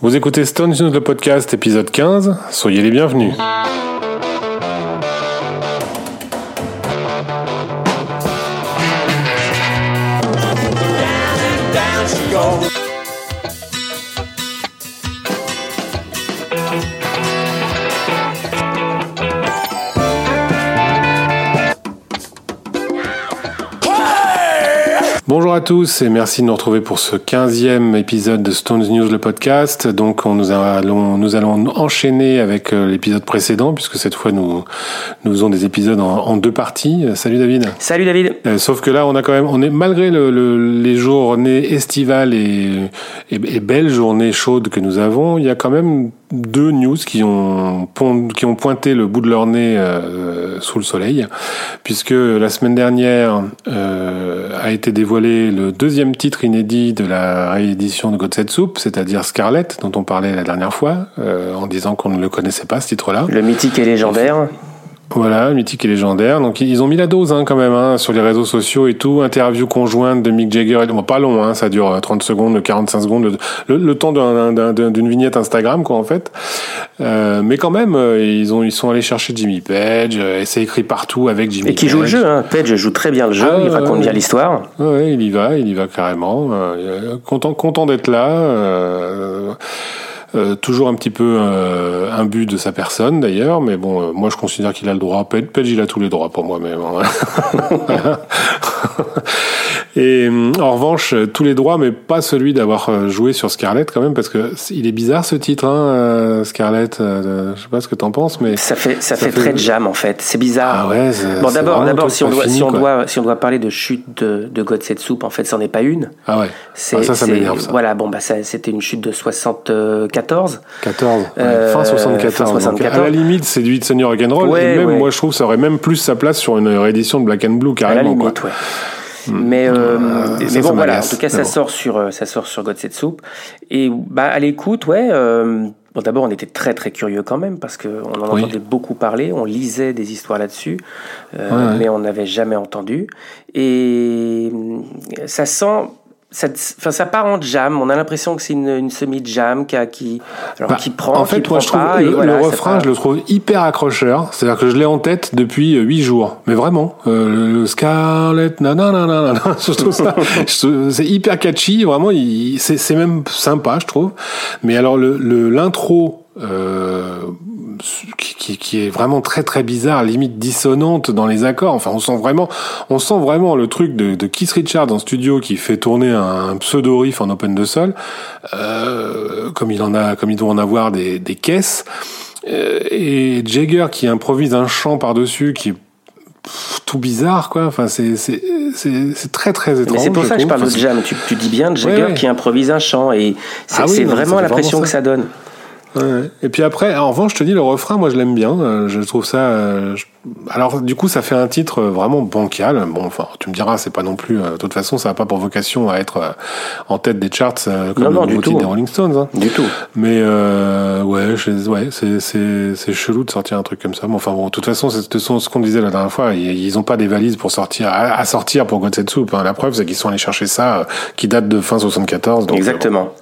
Vous écoutez Stone News le podcast épisode 15, soyez les bienvenus. À tous et merci de nous retrouver pour ce 15e épisode de Stones News le podcast. Donc on nous allons nous allons enchaîner avec euh, l'épisode précédent puisque cette fois nous nous faisons des épisodes en, deux parties. Salut David. Salut David. Euh, sauf que là on a quand même on est malgré le, les journées estivales et, et, et belles journées chaudes que nous avons, il y a quand même deux news qui ont, qui ont pointé le bout de leur nez euh, sous le soleil, puisque la semaine dernière euh, a été dévoilé le deuxième titre inédit de la réédition de God Soup, c'est-à-dire Scarlett, dont on parlait la dernière fois, euh, en disant qu'on ne le connaissait pas, ce titre-là. Le mythique et légendaire. Voilà, mythique et légendaire. Donc ils ont mis la dose hein, quand même hein, sur les réseaux sociaux et tout. Interview conjointe de Mick Jagger. Bon, pas long, hein, ça dure 30 secondes, 45 secondes, le, temps d'une vignette Instagram quoi en fait. Euh, mais quand même, euh, ils ont ils sont allés chercher Jimmy Page. Euh, et c'est écrit partout avec Jimmy. Et qui joue le jeu. Hein. Page joue très bien le jeu. Ah, il raconte bien l'histoire. Ouais, il y va, il y va carrément. Euh, content content d'être là. Euh, toujours un petit peu euh, imbu de sa personne d'ailleurs, mais bon, euh, moi je considère qu'il a le droit. Page, il a tous les droits pour moi, mais Et en revanche, tous les droits, mais pas celui d'avoir joué sur Scarlett quand même, parce que il est bizarre ce titre, hein, Scarlett. je sais pas ce que t'en penses, mais ça fait ça, fait, très jam en fait. C'est bizarre. Ah ouais. Bon, d'abord, d'abord, si on doit si on doit si on doit parler de chute de, de God Soup, en fait, c'en est pas une. Ah ouais. Ah, ça, ça m'énerve. Voilà, bon bah c'était une chute de 64 14. 14. fin 74. à la limite, c'est du It's Rock'n'Roll. et même, moi, je trouve que ça aurait même plus sa place sur une réédition de Black and Blue, carrément. À la limite, quoi. Hmm. Mais, euh, ah, mais bon, voilà. En tout cas, ça sort sur, euh, ça sort sur God Set Soup. Et bah, à l'écoute, ouais. Euh, bon, d'abord, on était très très curieux quand même parce qu'on en entendait beaucoup parler. On lisait des histoires là-dessus, euh, mais on n'avait jamais entendu. Et ça sent ça, enfin, ça part en jam. On a l'impression que c'est une, une semi-jam qui, qui, alors, bah, qui prend, en fait, qui moi, je trouve pas, le, le refrain, je le trouve hyper accrocheur. C'est-à-dire que je l'ai en tête depuis euh, huit jours. Mais vraiment, euh, le Scarlett, nanana, je trouve ça, c'est hyper catchy. Vraiment, c'est même sympa, je trouve. Mais alors, le l'intro euh, qui, qui, est vraiment très très bizarre, limite dissonante dans les accords. Enfin, on sent vraiment, on sent vraiment le truc de, de Keith Richards en studio qui fait tourner un, pseudo riff en open de sol, euh, comme il en a, comme il doit en avoir des, des caisses. Euh, et Jagger qui improvise un chant par dessus qui est tout bizarre quoi. Enfin c'est c'est c'est très très étrange c'est pour ça que je parle de jam. Tu, tu dis bien Jagger qui improvise un chant et c'est ah vraiment l'impression que ça donne Ouais. Et puis après, en revanche, je te dis, le refrain, moi, je l'aime bien. Euh, je trouve ça. Euh, alors, du coup, ça fait un titre vraiment bancal. Bon, enfin, tu me diras, c'est pas non plus. Euh, de toute façon, ça n'a pas pour vocation à être en tête des charts comme non, non, le du des Rolling Stones. Hein. Du tout. Mais ouais, ouais, c'est c'est chelou de sortir un truc comme ça. Mais enfin, bon, de toute façon, c'est ce qu'on disait la dernière fois. Ils, ont pas des valises pour sortir à, sortir pour Gotsetsu. Hein. La preuve, c'est qu'ils sont allés chercher ça, qui date de fin 74. Donc, Exactement.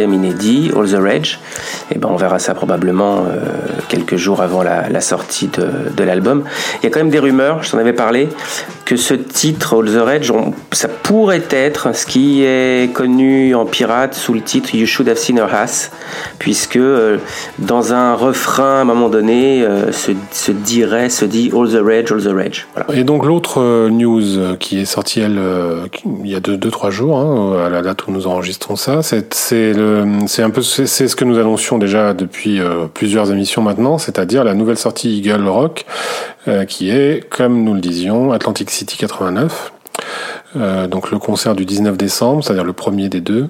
Inédit, All the Rage Eh ben, on verra ça probablement euh, quelques jours avant la, sortie de, de l'album. Il y a quand même des rumeurs, je t'en avais parlé, que ce titre, All the Rage, ça pourrait être ce qui est connu en pirate sous le titre You Should Have Seen Her Ass, puisque euh, dans un refrain, à un moment donné, euh, se, dirait, se dit All the Rage, All the Rage. Et donc l'autre euh, news qui est sortie, il y a 2-3 deux, trois jours, hein, à la date où nous enregistrons ça, c'est c'est ce que nous annoncions déjà depuis plusieurs émissions maintenant, c'est-à-dire la nouvelle sortie Eagle Rock, qui est, comme nous le disions, Atlantic City 89. Euh, donc le concert du 19 décembre, c'est-à-dire le premier des deux,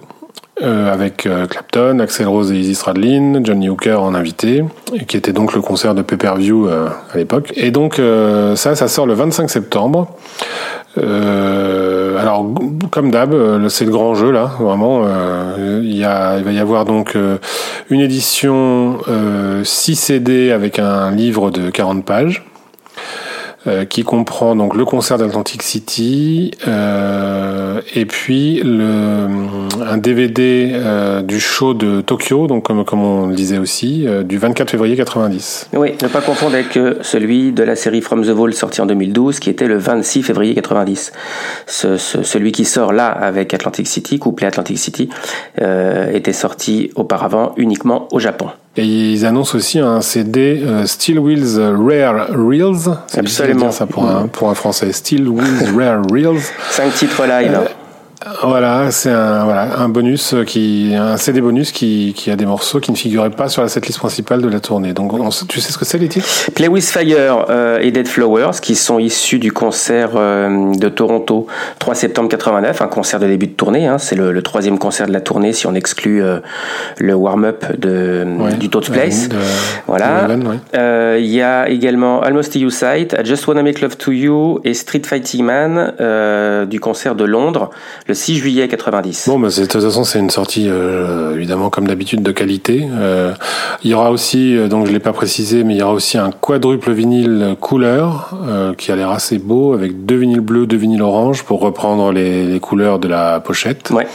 euh, avec euh, Clapton, Axel Rose et Izzy Stradlin, Johnny Hooker en invité, et qui était donc le concert de Pay-Per-View à l'époque. Et donc ça, ça sort le 25 septembre. alors, comme d'hab, c'est le grand jeu là, vraiment. il, y a, il va y avoir donc une édition 6 CD avec un livre de 40 pages. Euh, qui comprend donc le concert d'Atlantic City euh, et puis le, un DVD euh, du show de Tokyo, donc comme, comme on le disait aussi, euh, du 24 février 90. Oui, ne pas confondre avec celui de la série From the Vault sorti en 2012, qui était le 26 février 90. Ce, ce, celui qui sort là avec Atlantic City, couplé Atlantic City, était sorti auparavant uniquement au Japon. Et ils annoncent aussi un CD euh, Steel Wheels Rare Reels. Absolument. ça pour un, pour un français. Steel Wheels Rare Reels. Cinq titres live. Euh, voilà, c'est un, voilà, un bonus qui, un CD bonus qui, qui a des morceaux qui ne figuraient pas sur la setlist principale de la tournée. Donc, tu sais ce que c'est les titres Play with Fire euh, et Dead Flowers, qui sont issus du concert euh, de Toronto 3 septembre 89, un concert de début de tournée. Hein, c'est le, troisième concert de la tournée si on exclut euh, le warm-up de du Toad's Place. voilà. Il y a également Almost You Sight, I Just Wanna Make Love to You et Street Fighting Man du concert de Londres. Le 6 juillet 90. Bon, bah de toute façon, c'est une sortie euh, évidemment comme d'habitude de qualité. Euh, il y aura aussi, euh, donc je l'ai pas précisé, mais il y aura aussi un quadruple vinyle couleur qui a l'air assez beau avec deux vinyles bleus, deux vinyles orange pour reprendre les, couleurs de la pochette. Ouais.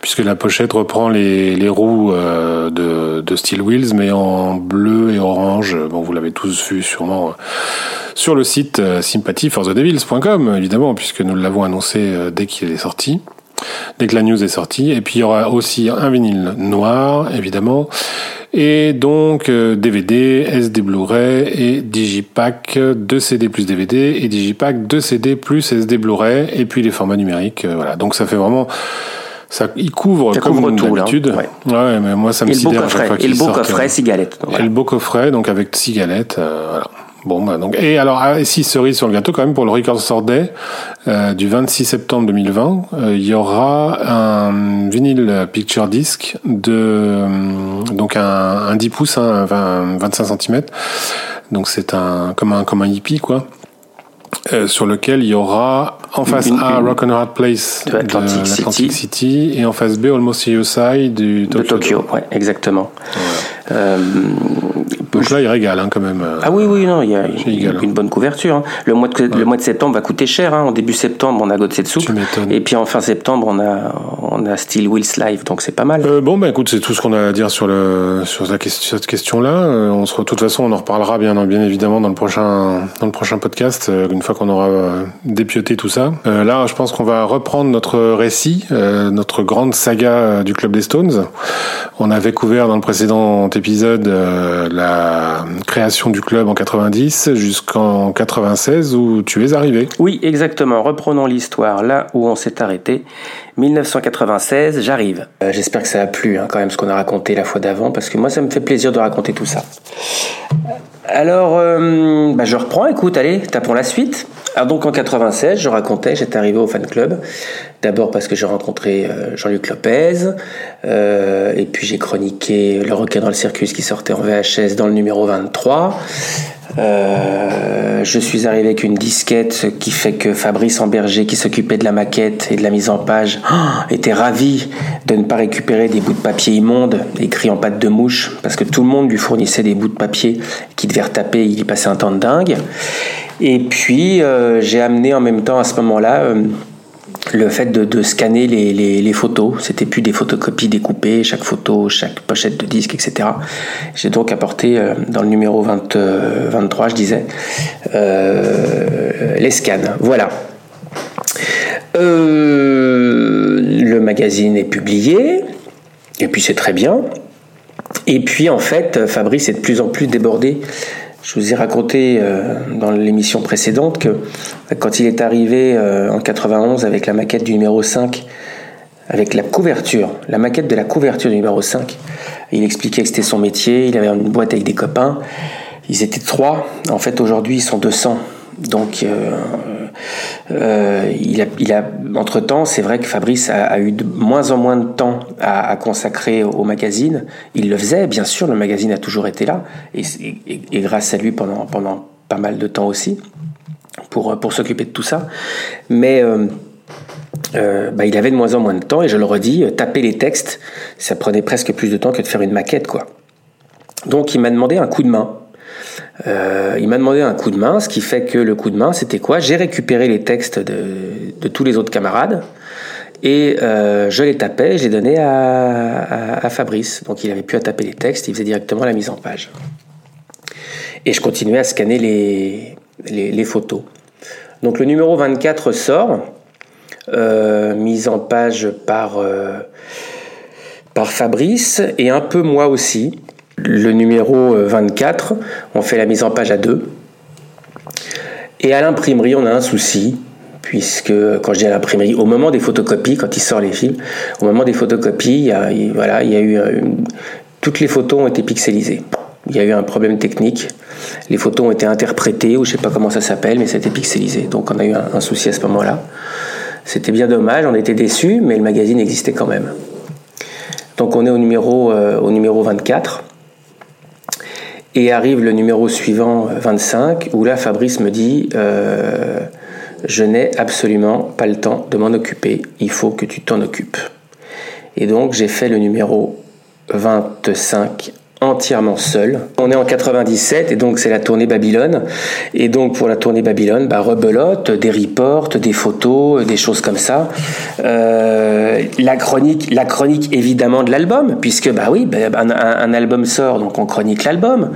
Puisque la pochette reprend les, les roues de, de Steel Wheels, mais en bleu et orange. Bon, vous l'avez tous vu sûrement sur le site sympathyforthedevils.com, évidemment, puisque nous l'avons annoncé dès qu'il est sorti dès que la news est sortie. Et puis il y aura aussi un vinyle noir, évidemment. Et donc DVD, SD Blu-ray et Digipack 2 CD plus DVD et Digipack 2 CD plus SD Blu-ray et puis les formats numériques. Euh, voilà. Donc ça fait vraiment ça, il couvre ça comme d'habitude. Ouais. ouais. mais moi ça me sidère Et le beau coffret, six galettes. Et le beau coffret, donc avec six galettes. Euh, voilà. Bon, bah, donc, et alors, ah, si cerise sur le gâteau, quand même, pour le Record Store Day euh, du 26 septembre 2020, euh, il y aura un vinyle picture disc de, euh, donc un, un 10 pouces, hein, 25 cm. Donc c'est un, comme un, comme un hippie, quoi. Euh, sur lequel il y aura en face A Rock and Hard Place de Atlantic, City. City. et en face B Almost Side du Tokyo. De Tokyo, ouais, exactement. Euh, donc là, il régale hein, quand même. Euh, ah oui, oui, non, il y a, une, bonne couverture. Hein. Le, mois de, le mois de septembre va coûter cher. Hein. En début septembre, on a Godsetsu. Et puis en fin septembre, on a, on a Steel Wheels Live, donc c'est pas mal. Euh, bon, bah écoute, c'est tout ce qu'on a à dire sur, le, sur, la question, cette question-là. Euh, on se, de toute façon, on en reparlera bien, bien évidemment dans le prochain, dans le prochain podcast, une fois qu'on aura dépioté tout ça. là, je pense qu'on va reprendre notre récit, notre grande saga du Club des Stones. On avait couvert dans le précédent épisode la création du club en 90 jusqu'en 96 où tu es arrivé. Oui, exactement. Reprenons l'histoire là où on s'est arrêté. 1996, j'arrive. Euh, j'espère que ça a plu hein, quand même ce qu'on a raconté la fois d'avant parce que moi ça me fait plaisir de raconter tout ça. Alors, euh, bah, je reprends, écoute, allez, tapons la suite. Alors donc en 96, je racontais, j'étais arrivé au fan club. D'abord parce que j'ai rencontré euh, Jean-Luc Lopez, euh, et puis j'ai chroniqué Le requin dans le circus qui sortait en VHS dans le numéro 23. Euh, je suis arrivé avec une disquette qui fait que Fabrice Amberger, qui s'occupait de la maquette et de la mise en page, était ravi de ne pas récupérer des bouts de papier immondes écrits en pâte de mouche, parce que tout le monde lui fournissait des bouts de papier qui devait retaper, il y passait un temps de dingue. Et puis, euh, j'ai amené en même temps à ce moment-là euh, le fait de, scanner les, photos. C'était plus des photocopies découpées, chaque photo, chaque pochette de disque, etc. J'ai donc apporté euh, dans le numéro 20, 23, euh, je disais, les scans. Voilà. le magazine est publié, et puis c'est très bien. Et puis en fait, Fabrice est de plus en plus débordé je vous ai raconté euh, dans l'émission précédente que quand il est arrivé euh, en 91 avec la maquette du numéro 5, avec la couverture, la maquette de la couverture du numéro 5, il expliquait que c'était son métier, il avait une boîte avec des copains, ils étaient trois, en fait aujourd'hui ils sont 200. Donc, euh, euh, il, a, entre temps, c'est vrai que Fabrice a, eu de moins en moins de temps à, consacrer au magazine. Il le faisait, bien sûr, le magazine a toujours été là, et, grâce à lui pendant, pas mal de temps aussi, pour, s'occuper de tout ça. Mais euh, bah, il avait de moins en moins de temps, et je le redis, taper les textes, ça prenait presque plus de temps que de faire une maquette, quoi. Donc, il m'a demandé un coup de main. Euh, il m'a demandé un coup de main, ce qui fait que le coup de main, c'était quoi? J'ai récupéré les textes de, tous les autres camarades et euh, je les tapais, je les donnais à, Fabrice. Donc il avait pu à taper les textes, il faisait directement la mise en page. Et je continuais à scanner les, les, photos. Donc le numéro 24 sort, euh, mise en page par, par Fabrice et un peu moi aussi. Le numéro 24, on fait la mise en page à deux. Et à l'imprimerie, on a un souci, puisque quand je dis à l'imprimerie, au moment des photocopies, quand il sort les films, au moment des photocopies, voilà, il y a eu euh, toutes les photos ont été pixelisées. Il y a eu un problème technique. Les photos ont été interprétées, ou je sais pas comment ça s'appelle, mais été pixelisé. Donc on a eu un, souci à ce moment-là. C'était bien dommage, on était déçus, mais le magazine existait quand même. Donc on est au numéro, euh, au numéro 24. Et arrive le numéro suivant, 25, où là Fabrice me dit euh, Je n'ai absolument pas le temps de m'en occuper, il faut que tu t'en occupes. Et donc j'ai fait le numéro 25 entièrement seul. On est en 97 et donc c'est la tournée Babylone. Et donc pour la tournée Babylone, bah, rebelote, des reports, des photos, des choses comme ça. Euh, la chronique, la chronique évidemment de l'album, puisque bah oui, bah, un, album sort, donc on chronique l'album.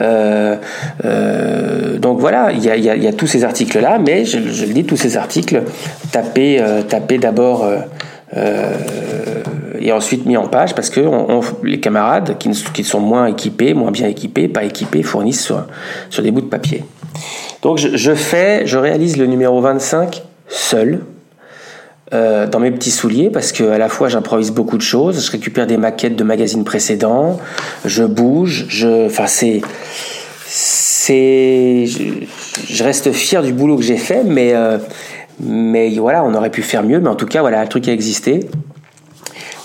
Euh, euh, donc voilà, il y a, y a, tous ces articles là, mais je, je, le dis, tous ces articles, tapez, tapez d'abord et ensuite mis en page parce que les camarades qui, sont moins équipés, moins bien équipés, pas équipés, fournissent sur, sur des bouts de papier. Donc je, fais, je réalise le numéro 25 seul, euh, dans mes petits souliers parce que à la fois j'improvise beaucoup de choses, je récupère des maquettes de magazines précédents, je bouge, je, enfin c'est, c'est, je, reste fier du boulot que j'ai fait, mais euh, mais voilà, on aurait pu faire mieux, mais en tout cas voilà, le truc a existé.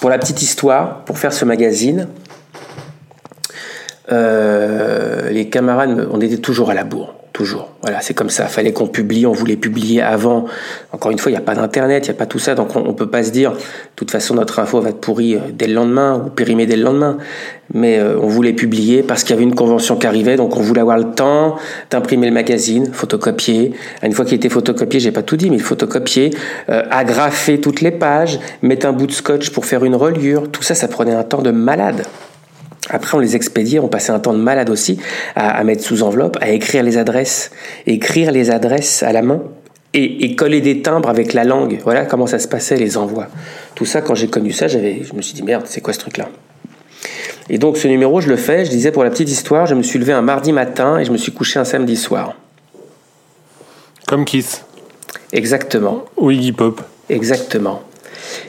Pour la petite histoire, pour faire ce magazine, euh, les camarades, on était toujours à la bourre. Voilà, c'est comme ça. Fallait qu'on publie. On voulait publier avant. Encore une fois, il n'y a pas d'internet, il n'y a pas tout ça, donc on, ne peut pas se dire. De toute façon, notre info va être pourrie euh, dès le lendemain ou périmée dès le lendemain. Mais euh, on voulait publier parce qu'il y avait une convention qui arrivait, donc on voulait avoir le temps d'imprimer le magazine, photocopier. Une fois qu'il était photocopié, j'ai pas tout dit, mais photocopier, euh, agrafer toutes les pages, mettre un bout de scotch pour faire une reliure. Tout ça, ça prenait un temps de malade. Après, on les expédiait, on passait un temps de malade aussi à, mettre sous enveloppe, à écrire les adresses, écrire les adresses à la main et, coller des timbres avec la langue. Voilà comment ça se passait, les envois. Tout ça, quand j'ai connu ça, j'avais, je me suis dit merde, c'est quoi ce truc-là? Et donc, ce numéro, je le fais. Je disais pour la petite histoire, je me suis levé un mardi matin et je me suis couché un samedi soir. Comme Kiss. Exactement. Ou Iggy Pop. Exactement.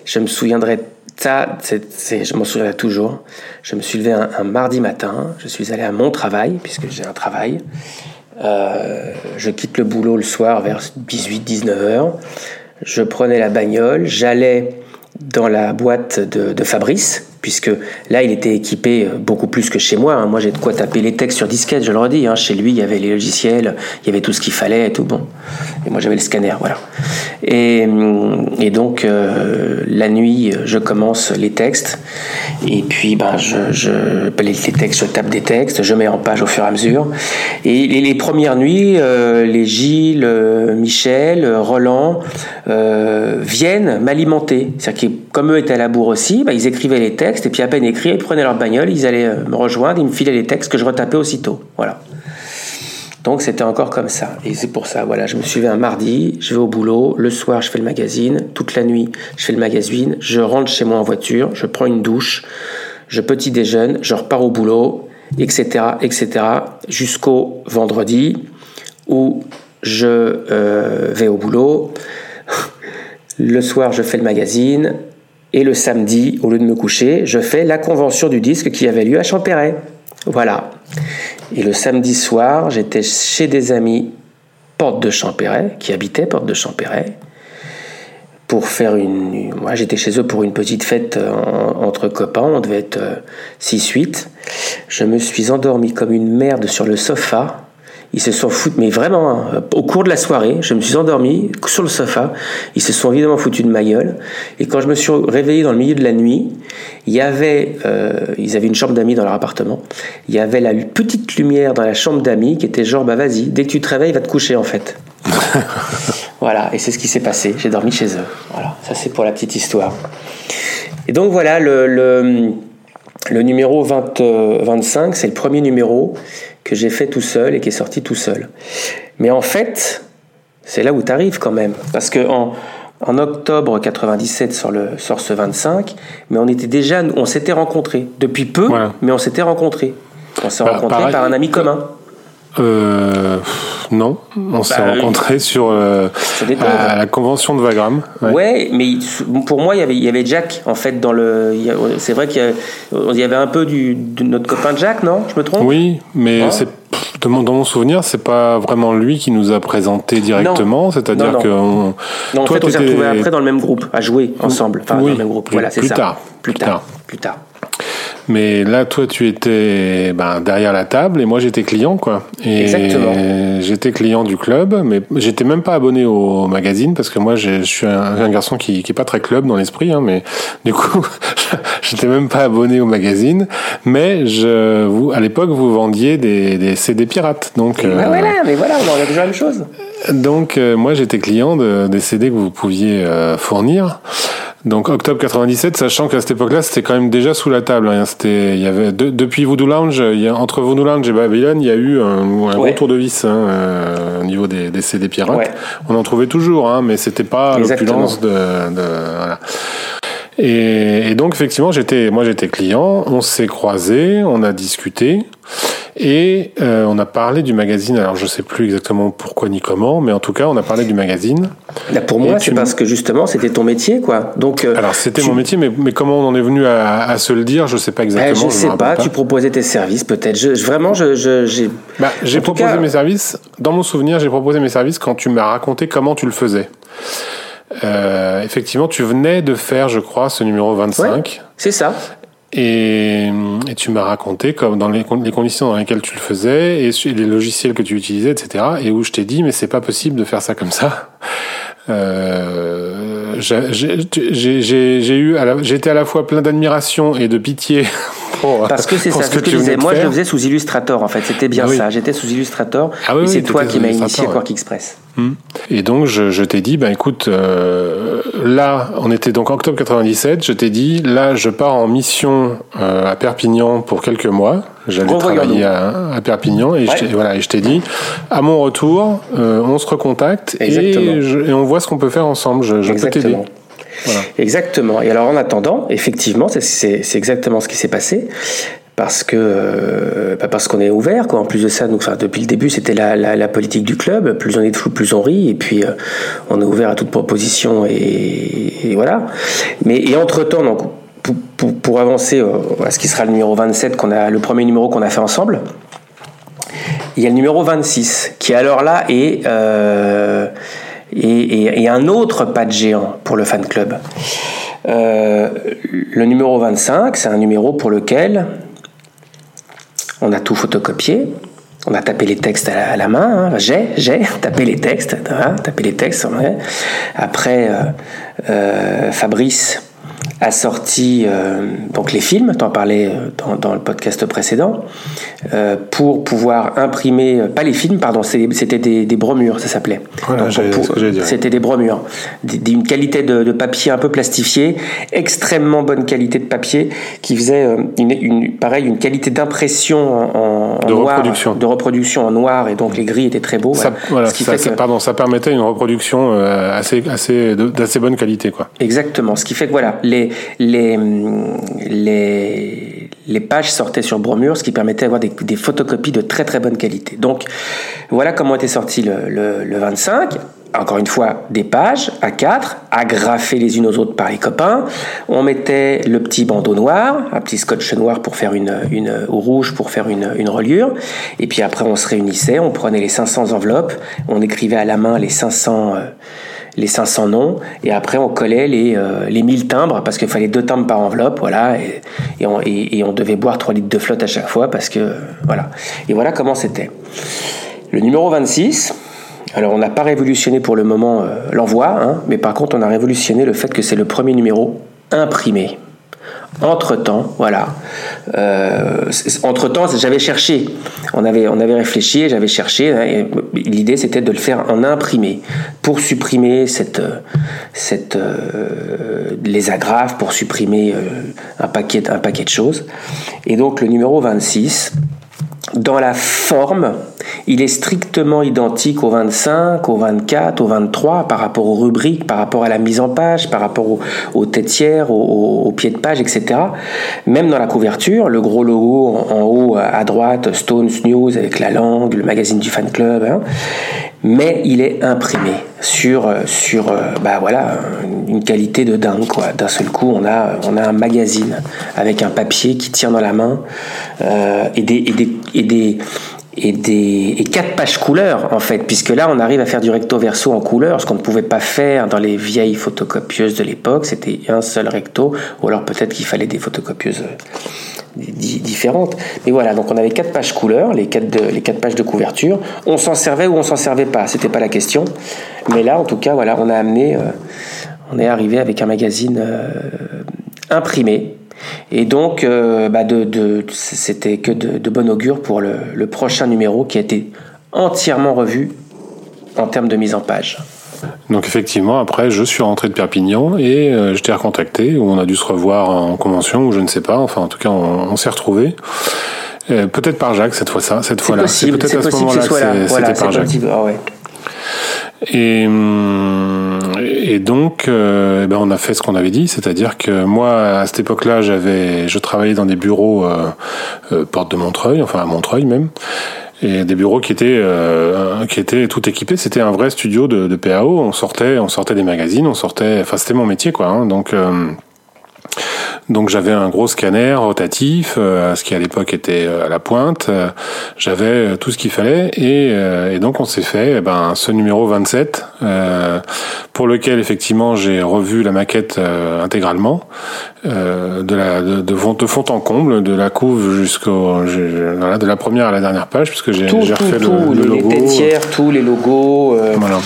Je me souviendrai ça, je m'en souviens toujours. Je me suis levé un, mardi matin, je suis allé à mon travail, puisque j'ai un travail. Euh, je quitte le boulot le soir vers 18-19 heures. Je prenais la bagnole, j'allais dans la boîte de, Fabrice, puisque là, il était équipé euh, beaucoup plus que chez moi. Hein. Moi, j'ai de quoi taper les textes sur disquette, je le redis. Hein. Chez lui, il y avait les logiciels, il y avait tout ce qu'il fallait et tout bon. Et moi, j'avais le scanner, voilà. Et, et donc, euh, la nuit, je commence les textes, et puis, ben, je, je les, textes, je tape des textes, je mets en page au fur et à mesure. Et les, premières nuits, euh, les Gilles, Michel, Roland viennent m'alimenter. C'est-à-dire que, comme eux étaient à la bourre aussi, ben, ils écrivaient les textes et puis à peine écrit, ils prenaient leur bagnole, ils allaient euh, me rejoindre, ils me filaient les textes que je retapais aussitôt. Voilà. Donc c'était encore comme ça. Et c'est pour ça, voilà, je me suivais un mardi, je vais au boulot, le soir je fais le magazine, toute la nuit je fais le magazine, je rentre chez moi en voiture, je prends une douche, je petit déjeune, je repars au boulot, etc., etc., jusqu'au vendredi où je euh, vais au boulot. Le soir, je fais le magazine. Et le samedi, au lieu de me coucher, je fais la convention du disque qui avait lieu à Champéret. Voilà. Et le samedi soir, j'étais chez des amis porte de Champéret, qui habitaient porte de Champéret, pour faire une. Moi, j'étais chez eux pour une petite fête euh, entre copains, on devait être 6-8. Euh, je me suis endormi comme une merde sur le sofa ils se sont foutus, mais vraiment, hein, au cours de la soirée, je me suis endormi sur le sofa. Ils se sont évidemment foutus de ma gueule. Et quand je me suis réveillé dans le milieu de la nuit, il y avait, euh, ils avaient une chambre d'amis dans leur appartement. Il y avait la petite lumière dans la chambre d'amis qui était genre, bah vas-y, dès que tu te réveilles, va te coucher en fait. voilà, et c'est ce qui s'est passé. J'ai dormi chez eux. Voilà, ça c'est pour la petite histoire. Et donc voilà, le, le, le numéro 20, 25, c'est le premier numéro que j'ai fait tout seul et qui est sorti tout seul. Mais en fait, c'est là où tu arrives quand même. Parce que en, en octobre 97 sur le sort ce 25, mais on était déjà, on s'était rencontrés depuis peu, mais on s'était rencontrés. On s'est bah, rencontrés par un ami commun. Euh, non, on s'est bah, rencontrés sur euh, à la convention de Vagram. Ouais. mais pour moi, il y avait, il y avait Jack en fait dans le. C'est vrai qu'il y, avait un peu du, de notre copain Jack, non? Je me trompe? Oui, mais c'est dans mon souvenir, c'est pas vraiment lui qui nous a présenté directement, c'est-à-dire que non, en fait, on s'est retrouvés après dans le même groupe à jouer ensemble, enfin dans le même groupe. Voilà, c'est ça. Tard, plus, tard. Plus tard. Mais là, toi, tu étais ben, derrière la table et moi, j'étais client, quoi. Et Exactement. J'étais client du club, mais j'étais même pas abonné au magazine parce que moi, je suis un, garçon qui, qui est pas très club dans l'esprit, hein, mais du coup, j'étais même pas abonné au magazine. Mais je, vous, à l'époque, vous vendiez des, des CD pirates, donc. Euh, voilà, mais voilà, on a déjà la même chose. Donc, euh, moi, j'étais client de, des CD que vous pouviez euh, fournir. Donc octobre 97, sachant qu'à cette époque-là, c'était quand même déjà sous la table. Hein. C'était, il y avait depuis Voodoo Lounge, il y a, entre Voodoo Lounge et Babylon, il y a eu un, un gros tour de vis hein, euh, au niveau des, des CD pirates. On en trouvait toujours, hein, mais c'était pas l'opulence de, de voilà. Et, et, donc effectivement, j'étais, moi j'étais client, on s'est croisés, on a discuté. Et euh, on a parlé du magazine, alors je sais plus exactement pourquoi ni comment, mais en tout cas on a parlé du magazine. Là, pour moi, c'est parce que justement c'était ton métier, quoi. Donc, euh, alors c'était mon métier, mais, mais, comment on en est venu à, à, se le dire, je sais pas exactement. Eh, je, sais pas, tu proposais tes services peut-être. Je, vraiment, je, j'ai. Bah, j'ai proposé mes services. Dans mon souvenir, j'ai proposé mes services quand tu m'as raconté comment tu le faisais. Euh, effectivement, tu venais de faire, je crois, ce numéro 25. c'est ça. Et, et, tu m'as raconté comme dans les, les, conditions dans lesquelles tu le faisais et les logiciels que tu utilisais, etc. Et où je t'ai dit mais c'est pas possible de faire ça comme ça. Euh, j'ai eu, j'étais à la fois plein d'admiration et de pitié. Pour, Parce que c'est ça ce que, tu disais. Moi, je le faisais sous Illustrator, en fait. C'était bien ah ça. J'étais sous Illustrator. Ah et c'est toi qui m'as initié Quark Express. Hmm. Et donc, je, je t'ai dit, ben écoute, euh, là, on était donc en octobre 97. Je t'ai dit, là, je pars en mission euh, à Perpignan pour quelques mois. J'allais travailler à, à, Perpignan et, je voilà, et je t'ai dit, à mon retour, euh, on se recontacte et, et, on voit ce qu'on peut faire ensemble. Je, je peux t'aider. Exactement. Et alors en attendant, effectivement, c'est exactement ce qui s'est passé parce que euh, bah parce qu'on est ouvert. En plus de ça, donc enfin, depuis le début, c'était la, la, politique du club. Plus on est de fou, plus on rit. Et puis euh, on est ouvert à toute proposition et, voilà. Mais entre temps, donc pour, pour, avancer euh, à ce qui sera le numéro 27, qu'on a, le premier numéro qu'on a fait ensemble, il y a le numéro 26, qui alors là est, euh, et, un autre pas de géant pour le fan club. le numéro 25, c'est un numéro pour lequel on a tout photocopié. On a tapé les textes à la, main. Hein. J'ai, j'ai tapé les textes. Hein, tapé les textes. Après, Fabrice a sorti euh, donc les films, tu en parlais euh, dans, dans, le podcast précédent, euh, pour pouvoir imprimer, pas les films, pardon, c'était des, des, bromures, ça s'appelait. c'était des bromures, d'une qualité de, papier un peu plastifié, extrêmement bonne qualité de papier, qui faisait une, une pareil, une qualité d'impression en, de noir, reproduction. de reproduction en noir, et donc les gris étaient très beaux. Ça, voilà, ça, pardon, ça permettait une reproduction assez, assez, d'assez bonne qualité, quoi. Exactement, ce qui fait que voilà, les les, pages sortaient sur bromure, ce qui permettait d'avoir des, photocopies de très très bonne qualité. Donc voilà comment était sorti le, le, 25 encore une fois, des pages à 4, agrafées les unes aux autres par les copains. On mettait le petit bandeau noir, un petit scotch noir pour faire une, une ou rouge pour faire une reliure. Et puis après, on se réunissait, on prenait les 500 enveloppes, on écrivait à la main les 500 les 500 noms, et après on collait les, euh, les 1000 timbres, parce qu'il fallait deux timbres par enveloppe, voilà, et, et, on, et, on, devait boire 3 litres de flotte à chaque fois, parce que, voilà. Et voilà comment c'était. Le numéro 26, alors on n'a pas révolutionné pour le moment euh, l'envoi, hein, mais par contre on a révolutionné le fait que c'est le premier numéro imprimé. Entre-temps, voilà. Euh, entre-temps, j'avais cherché. On avait, réfléchi, j'avais cherché. Hein, l'idée, c'était de le faire en imprimé pour supprimer cette, cette, euh, les agrafes, pour supprimer euh, un, paquet, un paquet de choses. Et donc, le numéro 26, dans la forme, il est strictement identique au 25, au 24, au 23 par rapport aux rubriques, par rapport à la mise en page, par rapport aux, têtières, aux, pieds de page, etc. Même dans la couverture, le gros logo en, haut à droite, Stones News avec la langue, le magazine du fan club. Hein mais il est imprimé sur sur euh, bah voilà une qualité de dingue quoi. D'un seul coup on a on a un magazine avec un papier qui tient dans la main euh, et des et des et des et des et quatre pages couleurs en fait puisque là on arrive à faire du recto verso en couleur ce qu'on ne pouvait pas faire dans les vieilles photocopieuses de l'époque. C'était un seul recto ou alors peut-être qu'il fallait des photocopieuses différentes. Mais voilà, donc on avait quatre pages couleurs, les quatre, les quatre pages de couverture. On s'en servait ou on s'en servait pas, c'était pas la question. Mais là, en tout cas, on a amené, euh, on est arrivé avec un magazine euh, imprimé. Et donc, euh, bah c'était que de, bon augure pour le prochain numéro qui a été entièrement revu en termes de mise en page. Donc effectivement, après, je suis rentré de Perpignan et euh, je t'ai recontacté, ou on a dû se revoir en convention, ou je ne sais pas. Enfin, en tout cas, on, s'est retrouvés. Euh, peut-être par Jacques cette fois ça, cette fois-là. C'est peut-être à ce moment-là que c'était par Jacques. Ah ouais. Et, hum, et donc, euh, eh ben on a fait ce qu'on avait dit, c'est-à-dire que moi, à cette époque-là, j'avais, je travaillais dans des bureaux euh, porte de Montreuil, enfin à Montreuil même, et des bureaux qui étaient euh, qui étaient tout équipés. C'était un vrai studio de, de, PAO. On sortait, on sortait des magazines, on sortait. Enfin, c'était mon métier, quoi. Hein, donc euh, donc j'avais un gros scanner rotatif, euh, ce qui à l'époque était euh, à la pointe. Euh, j'avais tout ce qu'il fallait et, et, donc on s'est fait eh ben, ce numéro 27 pour lequel effectivement j'ai revu la maquette intégralement de la de, de, fond en comble, de la couve jusqu'au voilà, de la première à la dernière page puisque j'ai refait le, le, logo. Les tous les logos. voilà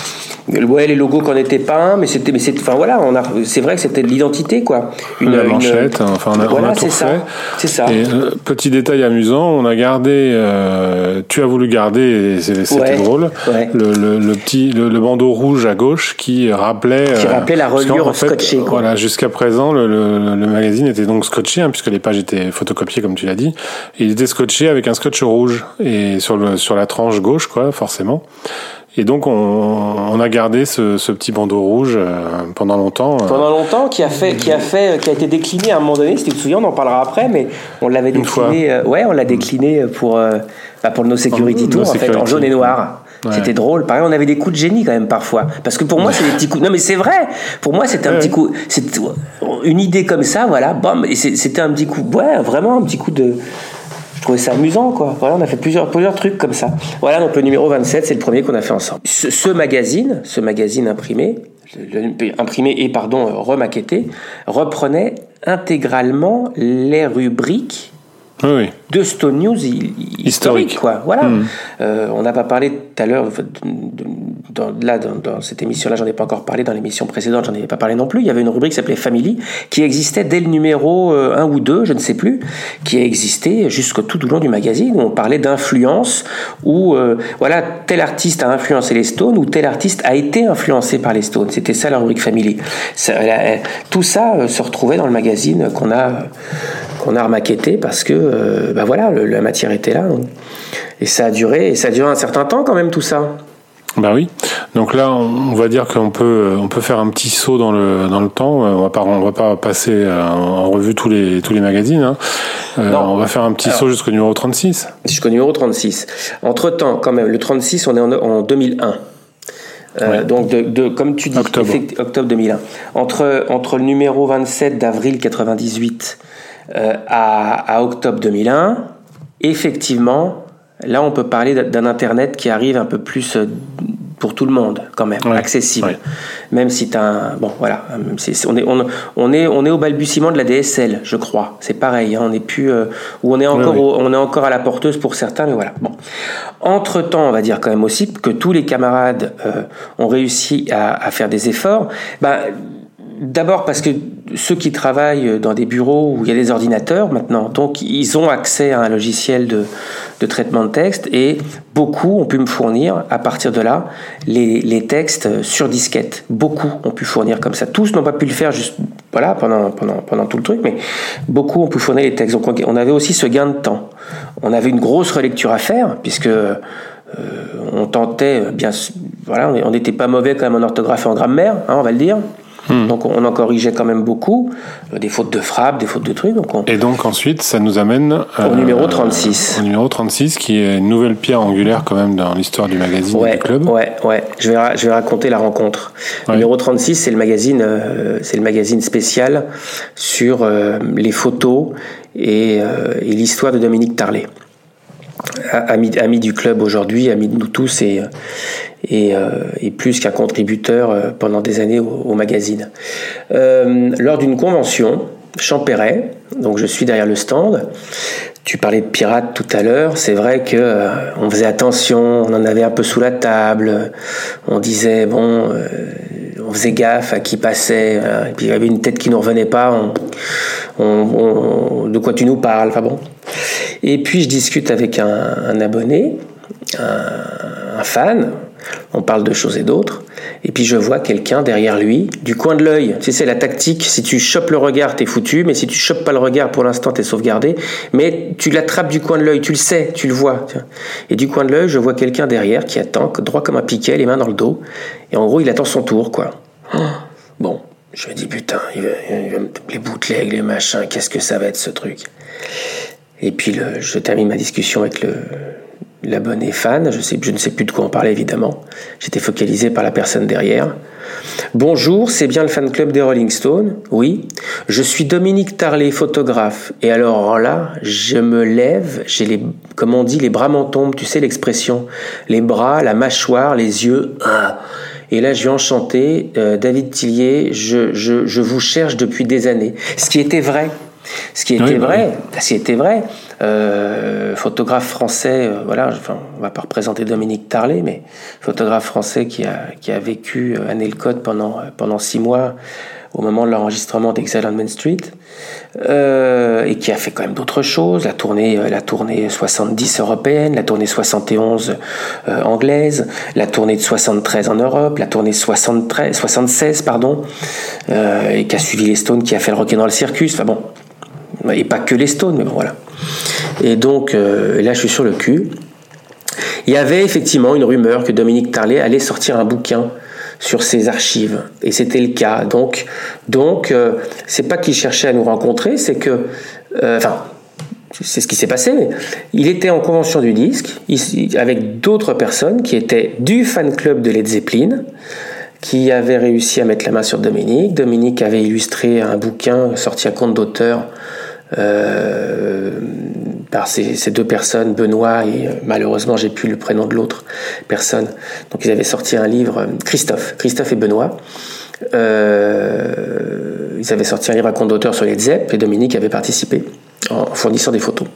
ouais les logos qu'on était pas mais c'était mais c'est enfin voilà on a c'est vrai que c'était de l'identité quoi. Une la manchette enfin on a, voilà, on a tout fait c'est ça. Et, euh, petit détail amusant on a gardé euh, tu as voulu garder c'était drôle Le, le, le, petit le, bandeau rouge à gauche qui rappelait qui euh, rappelait la reliure scotchée quoi. voilà jusqu'à présent le, le, magazine était donc scotché hein, puisque les pages étaient photocopiées comme tu l'as dit. Et il était scotché avec un scotch rouge et sur le sur la tranche gauche quoi forcément et donc on, on a gardé ce, ce, petit bandeau rouge euh, pendant longtemps. Euh. Pendant longtemps, qui a fait, qui a fait, qui a été décliné à un moment donné. Si tu te souviens, on en parlera après, mais on l'avait décliné. Euh, ouais, on l'a décliné pour bah pour nos security tours en fait, en jaune et noir. C'était drôle. Pareil, on avait des coups de génie quand même parfois. Parce que pour moi, c'est des petits coups. Non, mais c'est vrai. Pour moi, c'était un petit coup. C'est une idée comme ça, voilà. Bam. Et c'était un petit coup. Ouais, vraiment un petit coup de trouvais ça amusant, quoi. Voilà, on a fait plusieurs, plusieurs trucs comme ça. Voilà, donc le numéro 27, c'est le premier qu'on a fait ensemble. Ce, magazine, ce magazine imprimé, imprimé et pardon remaquetté, reprenait intégralement les rubriques de Stone News historique, quoi. Voilà. Hmm. Euh, on n'a pas parlé tout à l'heure, dans, là, dans, cette émission-là, j'en ai pas encore parlé, dans l'émission précédente, j'en ai pas parlé non plus. Il y avait une rubrique qui s'appelait Family, qui existait dès le numéro 1 euh, ou 2, je ne sais plus, qui a existé jusqu'au tout au long du magazine, où on parlait d'influence, où, euh, voilà, tel artiste a influencé les Stones, ou tel artiste a été influencé par les Stones. C'était ça la rubrique Family. tout ça se retrouvait dans le magazine qu'on a, qu'on a remaquetté parce que, ben voilà, la matière était là. Et ça a duré, et ça a duré un certain temps quand même tout ça. Bah oui. Donc là, on va dire qu'on peut, on peut faire un petit saut dans le dans le temps. On va pas, on va pas passer euh, en revue tous les tous les magazines. Hein. Euh, on va faire un petit saut jusqu'au numéro 36. Jusqu'au numéro 36. Entre temps, quand même, le 36, on est en, en 2001. Euh, donc, de, de, comme tu dis, octobre. octobre 2001. Entre, entre le numéro 27 d'avril 98 euh, à, à octobre 2001, effectivement, là, on peut parler d'un Internet qui arrive un peu plus euh, pour tout le monde, quand même, accessible. Même si tu un. Bon, voilà. on, est, on, est, on est au balbutiement de la DSL, je crois. C'est pareil. Hein, on est plus. Euh, ou on est, encore on est encore à la porteuse pour certains, mais voilà. Bon. Entre-temps, on va dire quand même aussi que tous les camarades ont réussi à, à, faire des efforts. Ben, D'abord parce que ceux qui travaillent dans des bureaux où il y a des ordinateurs maintenant, donc ils ont accès à un logiciel de, traitement de texte et beaucoup ont pu me fournir à partir de là les, les textes sur disquette. Beaucoup ont pu fournir comme ça. Tous n'ont pas pu le faire juste voilà pendant, pendant, pendant tout le truc, mais beaucoup ont pu fournir les textes. Donc on avait aussi ce gain de temps. On avait une grosse relecture à faire puisque euh, on tentait bien voilà on n'était pas mauvais quand même en orthographe et en grammaire, hein, on va le dire. Hmm. Donc on en corrigeait quand même beaucoup, euh, des fautes de frappe, des fautes de trucs. Donc Et donc ensuite, ça nous amène au numéro 36. Au numéro 36, qui est une nouvelle pierre angulaire quand même dans l'histoire du magazine ouais, du club. Ouais, ouais. Je vais, je vais raconter la rencontre. Numéro 36, c'est le magazine, euh, c'est le magazine spécial sur euh, les photos et, et l'histoire de Dominique Tarlet ami, du club aujourd'hui, ami de nous tous et, et, euh, plus qu'un contributeur euh, pendant des années au, magazine. Euh, lors d'une convention, Champéret, donc je suis derrière le stand, tu parlais de pirates tout à l'heure, c'est vrai que on faisait attention, on en avait un peu sous la table, on disait bon, on faisait gaffe à qui passait, et puis il y avait une tête qui nous revenait pas, on, de quoi tu nous parles, enfin bon. Et puis je discute avec un, abonné, un, fan, on parle de choses et d'autres, et puis je vois quelqu'un derrière lui, du coin de l'œil. Tu sais, c'est la tactique, si tu chopes le regard, t'es foutu, mais si tu chopes pas le regard, pour l'instant, t'es sauvegardé, mais tu l'attrapes du coin de l'œil, tu le sais, tu le vois. Et du coin de l'œil, je vois quelqu'un derrière qui attend, droit comme un piquet, les mains dans le dos, et en gros, il attend son tour, quoi. Bon, je me dis, putain, il va, les bootlegs, les machins, qu'est-ce que ça va être ce truc? Et puis, je termine ma discussion avec le, l'abonné fan, je, ne sais plus de quoi on parlait évidemment, j'étais focalisé par la personne derrière. Bonjour, c'est bien le fan club des Rolling Stones? Oui. Je suis Dominique Tarlet, photographe. Et alors là, je me lève, j'ai les, comme on dit, les bras m'en tombent, tu sais l'expression. Les bras, la mâchoire, les yeux. Ah. Et là, je vais enchanter. Euh, David Tillier, je, je, je vous cherche depuis des années. Ce qui était vrai. Ce qui était bah vrai, ce qui était vrai, euh, photographe français, euh, voilà, enfin, on va pas représenter Dominique Tarlet, mais photographe français qui a, qui a vécu à Nelcott pendant, pendant six mois au moment de l'enregistrement d'Exile on Main Street, euh, et qui a fait quand même d'autres choses, la tournée, la tournée 70 européenne, la tournée 71 anglaise, la tournée de 73 en Europe, la tournée 73, 76, pardon, et qui a suivi les Stones, qui a fait le Rock'n'Roll Circus, enfin bon, et pas que les Stones, mais bon, voilà. Et donc, euh, là, je suis sur le cul. Il y avait effectivement une rumeur que Dominique Tarlet allait sortir un bouquin sur ses archives. Et c'était le cas. Donc, donc euh, c'est pas qu'il cherchait à nous rencontrer, c'est que. Euh, enfin. c'est ce qui s'est passé, mais il était en convention du disque avec d'autres personnes qui étaient du fan club de Led Zeppelin, qui avaient réussi à mettre la main sur Dominique. Dominique avait illustré un bouquin sorti à compte d'auteur euh, par ces, ces, deux personnes, Benoît et malheureusement j'ai plus le prénom de l'autre personne. Donc ils avaient sorti un livre, Christophe, Christophe et Benoît. ils avaient sorti un livre à compte d'auteur sur les ZEP et Dominique avait participé en fournissant des photos.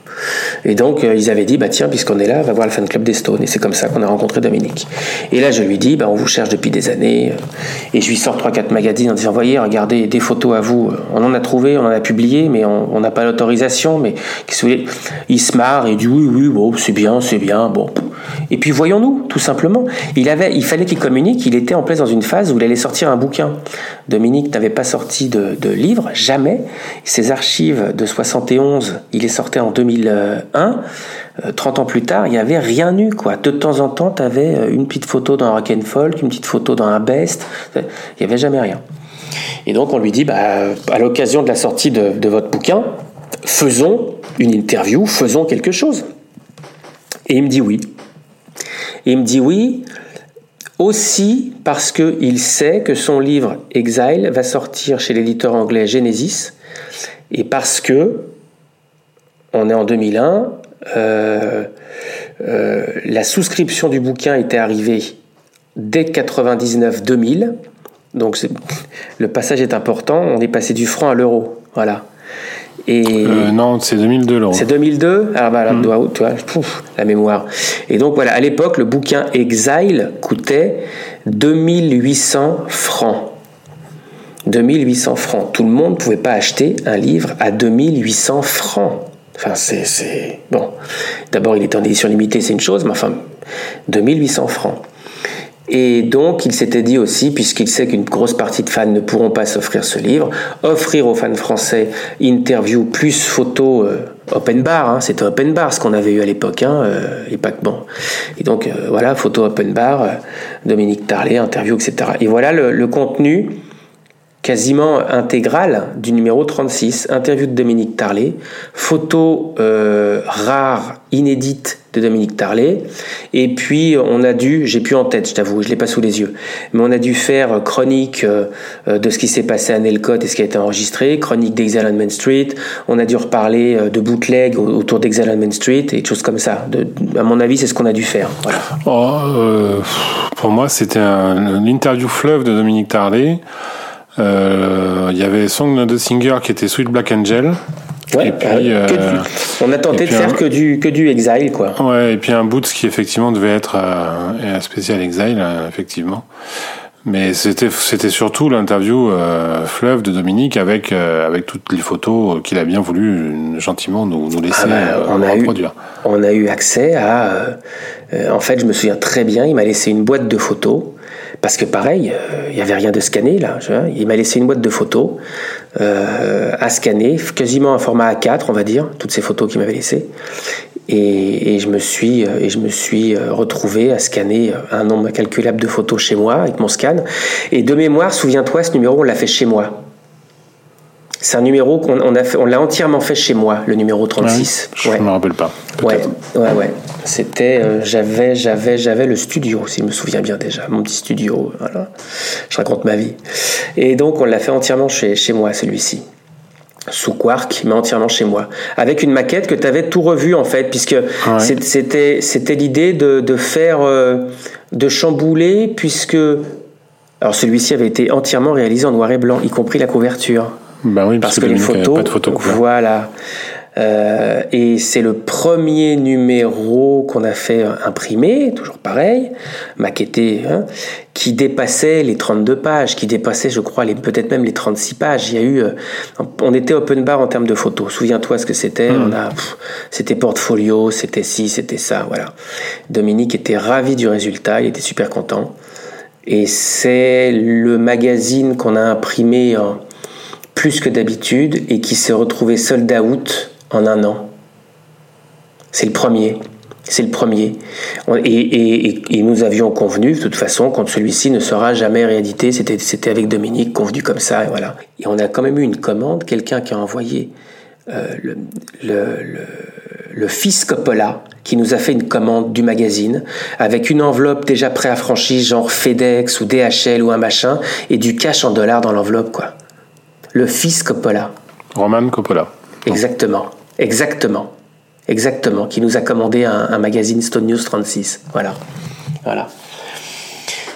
Et donc, euh, ils avaient dit, bah tiens, puisqu'on est là, va voir le fan club des Stones. Et c'est comme ça qu'on a rencontré Dominique. Et là, je lui dis, bah on vous cherche depuis des années. Et je lui sors 3-4 magazines en disant, voyez, regardez, des photos à vous. On en a trouvé, on en a publié, mais on n'a pas l'autorisation. Mais qu'est-ce que vous voulez? Il se marre et dit, oui, oui, bon, c'est bien, c'est bien. Bon. Et puis, voyons-nous, tout simplement. Il, avait, il fallait qu'il communique. Il était en place dans une phase où il allait sortir un bouquin. Dominique n'avait pas sorti de, de livre, jamais. Ses archives de 71, il est sorti en 2001. 30 euh, ans plus tard, il n'y avait rien eu. De temps en temps, tu avais euh, une petite photo dans and Folk, une petite photo dans un Best. Il n'y avait jamais rien. Et donc, on lui dit, bah, à l'occasion de la sortie de, de votre bouquin, faisons une interview, faisons quelque chose. Et il me dit oui. Et il me dit oui aussi parce qu'il sait que son livre Exile va sortir chez l'éditeur anglais Genesis et parce que on est en 2001, euh, euh, la souscription du bouquin était arrivée dès 99-2000. Donc le passage est important, on est passé du franc à l'euro. Voilà. Et euh, non, c'est 2002 l'euro. C'est 2002 Ah bah là, hmm. tu vois, la mémoire. Et donc voilà, à l'époque, le bouquin Exile coûtait 2800 francs. 2800 francs. Tout le monde ne pouvait pas acheter un livre à 2800 francs. Enfin, c'est. Bon. D'abord, il était en édition limitée, c'est une chose, mais enfin, 2800 francs. Et donc, il s'était dit aussi, puisqu'il sait qu'une grosse partie de fans ne pourront pas s'offrir ce livre, offrir aux fans français interview plus photo euh, open bar. Hein, C'était open bar ce qu'on avait eu à l'époque, hein, euh, et pas que bon. Et donc, euh, voilà, photo open bar, Dominique Tarlet, interview, etc. Et voilà le contenu quasiment intégrale du numéro 36, interview de Dominique Tarlet, photo euh, rare, inédite de Dominique Tarlet, et puis on a dû, j'ai plus en tête, je t'avoue, je l'ai pas sous les yeux, mais on a dû faire chronique euh, de ce qui s'est passé à Nelcott et ce qui a été enregistré, chronique d'Exile on Main Street, on a dû reparler euh, de bootleg autour d'Exile on Main Street et des choses comme ça. De, à mon avis, c'est ce qu'on a dû faire. Oh, pour moi, c'était l'interview fleuve de Dominique Tarlet. Euh, il y avait Song de Singer qui était Sweet Black Angel. Ouais, et puis, euh, on a tenté de faire que du que du Exile quoi. Ouais, et puis un Boots qui effectivement devait être euh, un spécial Exile effectivement. Mais c'était c'était surtout l'interview fleuve de Dominique avec avec toutes les photos qu'il a bien voulu gentiment nous, nous laisser ah bah, on a eu, On a eu accès à en fait je me souviens très bien il m'a laissé une boîte de photos parce que pareil, euh, il n'y avait rien de scanné là. Il m'a laissé une boîte de photos euh, à scanner, quasiment un format A4, on va dire, toutes ces photos qu'il m'avait laissées. Et, je me suis, euh, et je me suis retrouvé à scanner un nombre incalculable de photos chez moi avec mon scan. Et de mémoire, souviens-toi, ce numéro, on l'a fait chez moi. C'est un numéro qu'on on a on l'a entièrement fait chez moi, le numéro 36. je ne me rappelle pas. Ouais, ouais, ouais. C'était, euh, j'avais, j'avais, j'avais le studio, si je me souviens bien déjà, mon petit studio. Voilà. Je raconte ma vie. Et donc on l'a fait entièrement chez, chez moi, celui-ci sous Quark, mais entièrement chez moi, avec une maquette que tu avais tout revu en fait, puisque c'était c'était l'idée de, de faire euh, de chambouler, puisque alors celui-ci avait été entièrement réalisé en noir et blanc, y compris la couverture. Bah oui, parce, que, les photos, voilà. Euh, et c'est le premier numéro qu'on a fait imprimer, toujours pareil, maquetté, hein, qui dépassait les 32 pages, qui dépassait, je crois, peut-être même les 36 pages. Il y a eu, euh, on était open bar en termes de photos. Souviens-toi ce que c'était. Hmm. On a, c'était portfolio, c'était ci, c'était ça, voilà. Dominique était ravi du résultat, il était super content. Et c'est le magazine qu'on a imprimé en plus que d'habitude et qui s'est retrouvé sold out en un an. C'est le premier. C'est le premier. Et, nous avions convenu, de toute façon, quand celui-ci ne sera jamais réédité. C'était, avec Dominique, convenu comme ça, et voilà. Et on a quand même eu une commande, quelqu'un qui a envoyé euh, le, le, le, fils Coppola, qui nous a fait une commande du magazine, avec une enveloppe déjà préaffranchie, genre FedEx ou DHL ou un machin, et du cash en dollars dans l'enveloppe, quoi le fils Coppola. Roman Coppola. Exactement, exactement, exactement, qui nous a commandé un, magazine Stone News 36. Voilà. Voilà.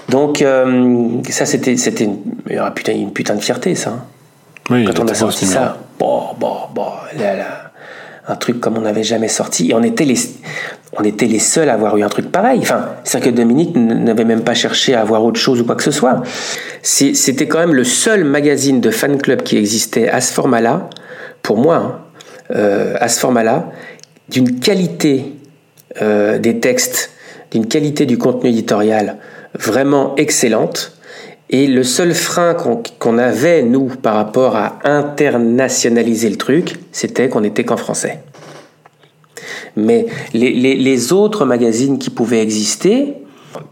Donc, euh, ça, c'était, c'était une, putain, une putain de fierté, ça. Hein. Oui, Quand on a sorti ça, bon, bon, bon, là, là, un truc comme on n'avait jamais sorti. Et on était les, seuls à avoir eu un truc pareil. Enfin, c'est-à-dire que Dominique n'avait même pas cherché à avoir autre chose ou quoi que ce soit. C'était quand même le seul magazine de fan club qui existait à ce format-là, pour moi, hein, euh, à ce format-là, d'une qualité euh, des textes, d'une qualité du contenu éditorial vraiment excellente. Et le seul frein qu'on avait, nous, par rapport à internationaliser le truc, c'était qu'on n'était qu'en français. Mais les, les, autres magazines qui pouvaient exister,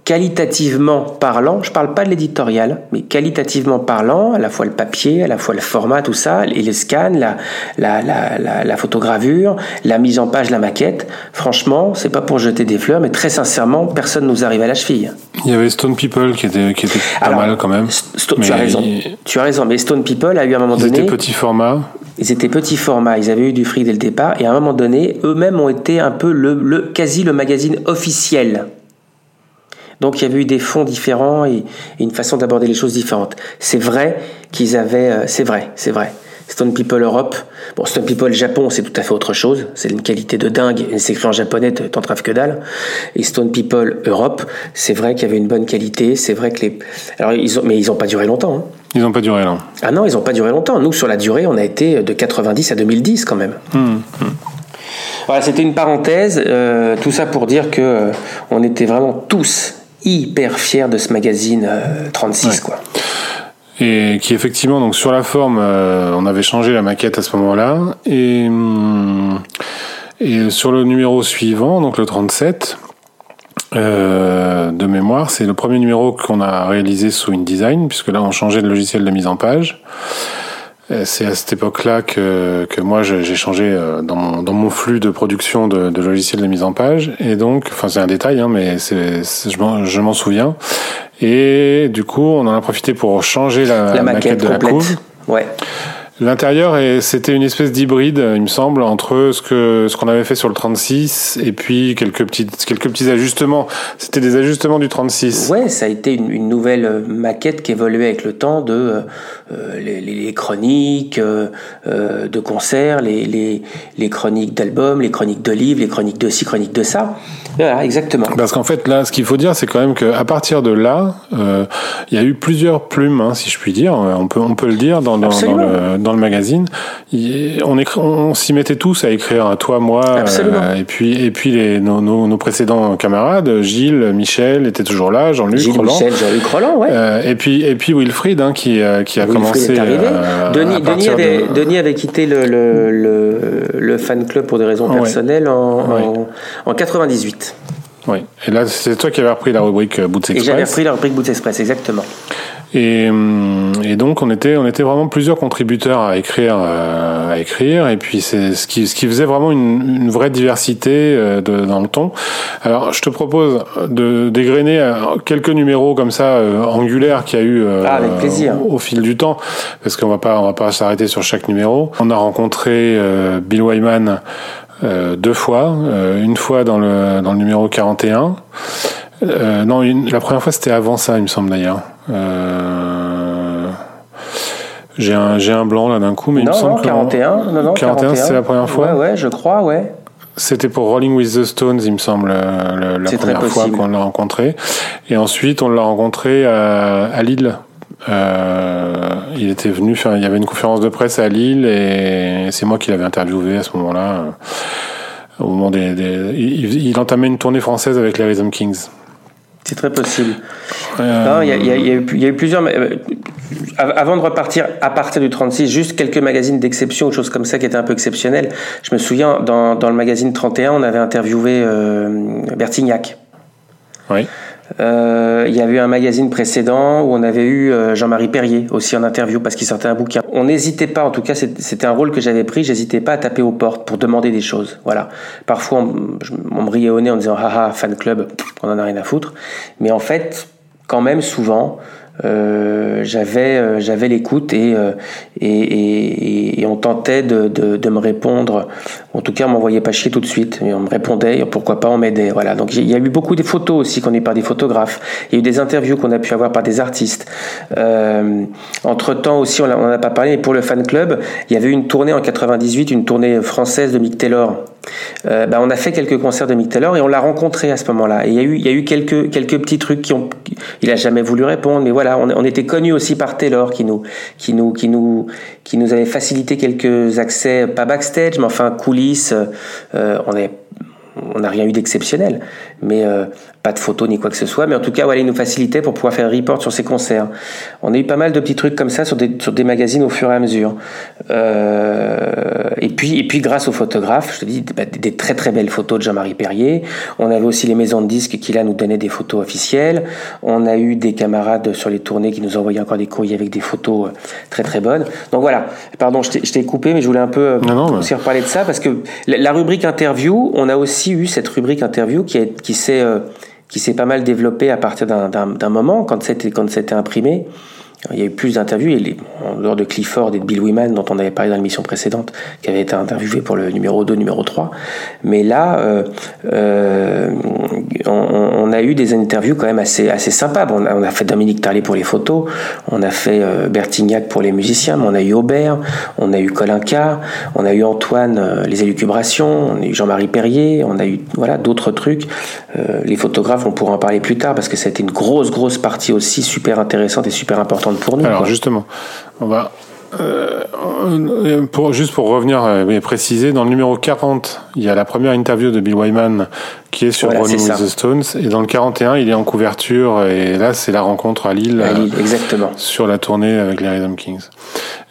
qualitativement parlant, je parle pas de l'éditorial, mais qualitativement parlant, à la fois le papier, à la fois le format, tout ça, et les scans, la, la, la, la, photogravure, la mise en page, la maquette, franchement, c'est pas pour jeter des fleurs, mais très sincèrement, personne nous arrive à la cheville. Il y avait Stone People qui était, qui était pas mal quand même. tu as raison. Tu as raison, mais Stone People a eu à un moment donné. Ils étaient petit format. Ils étaient petit format, ils avaient eu du fric dès le départ, et à un moment donné, eux-mêmes ont été un peu le, le quasi le magazine officiel donc il y avait eu des fonds différents et, une façon d'aborder les choses différentes. C'est vrai qu'ils avaient, euh, c'est vrai, c'est vrai. Stone People Europe, bon Stone People Japon c'est tout à fait autre chose, c'est une qualité de dingue, c'est écrit en japonais, t'en traves que dalle. Et Stone People Europe, c'est vrai qu'il y avait une bonne qualité, c'est vrai que les, alors ils ont, mais ils n'ont pas duré longtemps. Hein. Ils n'ont pas duré là. Ah non, ils n'ont pas duré longtemps. Nous sur la durée, on a été de 90 à 2010 quand même. Hum, hum. Voilà, c'était une parenthèse, euh, tout ça pour dire que euh, on était vraiment tous hyper fier de ce magazine 36 euh, quoi. Et qui effectivement donc sur la forme euh, on avait changé la maquette à ce moment-là et hum, et sur le numéro suivant donc le 37 euh, de mémoire, c'est le premier numéro qu'on a réalisé sous InDesign, puisque là on changeait de logiciel de mise en page. Euh, c'est à cette époque-là que, que moi j'ai changé euh, dans mon, dans mon flux de production de, de logiciels de mise en page. Et donc, enfin c'est un détail, hein, mais c'est, je m'en souviens. Et du coup, on en a profité pour changer la, maquette, de la couve. Ouais. L'intérieur, c'était une espèce d'hybride, il me semble, entre ce que ce qu'on avait fait sur le 36 et puis quelques petites quelques petits ajustements. C'était des ajustements du 36. Ouais, ça a été une, une nouvelle euh, maquette qui évoluait avec le temps de euh, euh les, les, chroniques euh, euh, de concerts, les, les, les chroniques d'albums, les chroniques de livres, les chroniques de ci, chroniques de ça. Voilà, exactement. Parce qu'en fait, là, ce qu'il faut dire, c'est quand même qu'à partir de là, il y a eu plusieurs plumes, hein, si je puis dire. On peut on peut le dire dans, dans, dans le dans le magazine, on, on s'y mettait tous à écrire, toi, moi, euh, et puis et puis les, nos, nos, précédents camarades, Gilles, Michel était toujours là, Jean-Luc Roland, Michel, Jean-Luc Roland, ouais. Euh, et puis et puis Wilfried hein, qui euh, qui a commencé. Denis, Denis, avait, Denis avait quitté le, le, le, fan club pour des raisons personnelles en, en, 98. Oui, et là c'est toi qui avais repris la rubrique Boots Express. Et j'avais repris la rubrique Boots Express, exactement. Et, hum, et, donc on était on était vraiment plusieurs contributeurs à écrire euh, à écrire et puis c'est ce qui ce qui faisait vraiment une, une vraie diversité euh, de, dans le ton. Alors je te propose de dégrainer euh, quelques numéros comme ça angulaires qu'il y a eu ah, avec plaisir. au fil du temps parce qu'on va pas on va pas s'arrêter sur chaque numéro. On a rencontré Bill Wyman deux fois, une fois dans le dans le numéro 41. non, une, la première fois c'était avant ça, il me semble d'ailleurs. Euh, j'ai un, j'ai un blanc là d'un coup, mais il me semble non, 41, non, non, 41, c'est la première fois. Ouais, ouais, je crois, ouais. C'était pour Rolling with the Stones, il me semble, euh, la première fois qu'on l'a rencontré. Et ensuite, on l'a rencontré à, à Lille. Euh, il était venu faire, il y avait une conférence de presse à Lille et c'est moi qui l'avais interviewé à ce moment-là. Au moment des, des il, il, entamait une tournée française avec les Rhythm Kings. C'est très possible. Il y, a eu plusieurs. Euh, avant de repartir à partir du 36, juste quelques magazines d'exception ou choses comme ça qui étaient un peu exceptionnels. Je me souviens, dans, dans le magazine 31, on avait interviewé euh, Bertignac. Oui. Euh, il y avait eu un magazine précédent où on avait eu euh, Jean-Marie Perrier aussi en interview parce qu'il sortait un bouquin. On n'hésitait pas, en tout cas c'était un rôle que j'avais pris, j'hésitais pas à taper aux portes pour demander des choses. Voilà. Parfois on, me riait au nez en disant haha fan club, on en a rien à foutre. Mais en fait, quand même souvent, euh, j'avais euh, j'avais l'écoute et, euh, et, et, on tentait de, de, me répondre. En tout cas, on m'envoyait pas chier tout de suite. Mais on me répondait, pourquoi pas, on m'aidait. Voilà. Donc il y a eu beaucoup de photos aussi qu'on est par des photographes. Il y a eu des interviews qu'on a pu avoir par des artistes. Entre temps aussi, on n'en a pas parlé, mais pour le fan club, il y avait une tournée en 98, une tournée française de Mick Taylor. Bah, on a fait quelques concerts de Mick Taylor et on l'a rencontré à ce moment-là. Et il y a eu, il y a eu quelques, quelques petits trucs qui ont, il a jamais voulu répondre, mais voilà, on, était connus aussi par Taylor qui nous, qui nous, qui nous, qui nous avait facilité quelques accès, pas backstage, mais enfin coulisses. Euh, on avait on n'a rien eu d'exceptionnel, mais euh, pas de photos ni quoi que ce soit. Mais en tout cas, voilà, il nous facilitait pour pouvoir faire un report sur ces concerts. On a eu pas mal de petits trucs comme ça sur des, sur des magazines au fur et à mesure. Euh, et puis, et puis grâce aux photographes, je te dis, bah, des, très très belles photos de Jean-Marie Perrier. On avait aussi les maisons de disques qui là nous donnaient des photos officielles. On a eu des camarades sur les tournées qui nous envoyaient encore des courriers avec des photos euh, très très bonnes. Donc voilà. Pardon, je t'ai coupé, mais je voulais un peu aussi reparler de ça parce que la, la rubrique interview, on a aussi eu cette rubrique interview qui, euh, qui s'est pas mal développée à partir d'un moment quand c'était imprimé. Il y a eu plus d'interviews, en dehors de Clifford et de Bill Wyman, dont on avait parlé dans l'émission précédente, qui avait été interviewé pour le numéro 2, numéro 3. Mais là, euh, euh, on, on, a eu des interviews quand même assez, assez sympas. Bon, on, a, on, a, fait Dominique Tarlet pour les photos, on a fait euh, Bertignac pour les musiciens, mais on a eu Aubert, on a eu Colin Carr, on a eu Antoine, euh, les élucubrations, on a eu Jean-Marie Perrier, on a eu voilà d'autres trucs. Euh, les photographes, on pourra en parler plus tard, parce que ça a été une grosse, grosse partie aussi super intéressante et super importante pour nous. Alors justement, on va euh, pour, juste pour revenir et euh, préciser, dans le numéro 40, il y a la première interview de Bill Wyman qui est sur voilà, Rolling with the Stones, et dans le 41, il est en couverture, et là, c'est la rencontre à Lille, à Lille exactement. sur la tournée avec les Rhythm Kings.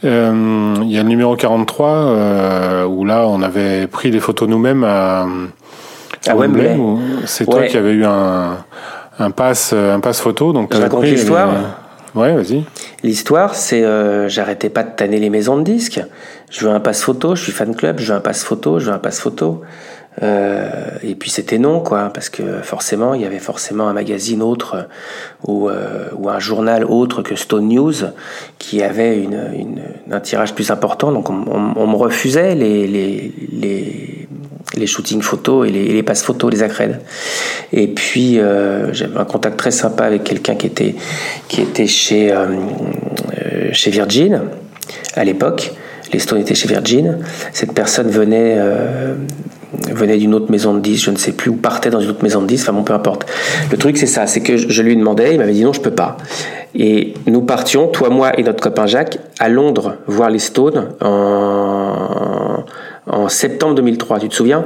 Euh, il y a le numéro 43, euh, où là, on avait pris des photos nous-mêmes à, à, Wembley. Wembley c'est ouais. toi qui avais eu un, un pass, un pass photo. Donc, Je raconte l'histoire. Ouais, vas-y. L'histoire, c'est euh, j'arrêtais pas de tanner les maisons de disques. Je veux un passe photo, je suis fan club, je veux un passe photo, je veux un passe photo. Euh, et puis c'était non, quoi, parce que forcément, il y avait forcément un magazine autre ou, euh, ou un journal autre que Stone News qui avait une, un tirage plus important. Donc on, on, on me refusait les, les, les, les shootings photos et les, les passes photos, les accrèdes. Et puis euh, j'avais un contact très sympa avec quelqu'un qui était qui était chez euh, chez Virgin à l'époque. Les Stones étaient chez Virgin. Cette personne venait euh, venait d'une autre maison de 10, je ne sais plus, ou partait dans une autre maison de 10, enfin bon, peu importe. Le truc, c'est ça, c'est que je lui demandais, il m'avait dit non, je peux pas. Et nous partions, toi, moi et notre copain Jacques, à Londres voir les Stones en, en septembre 2003, tu te souviens?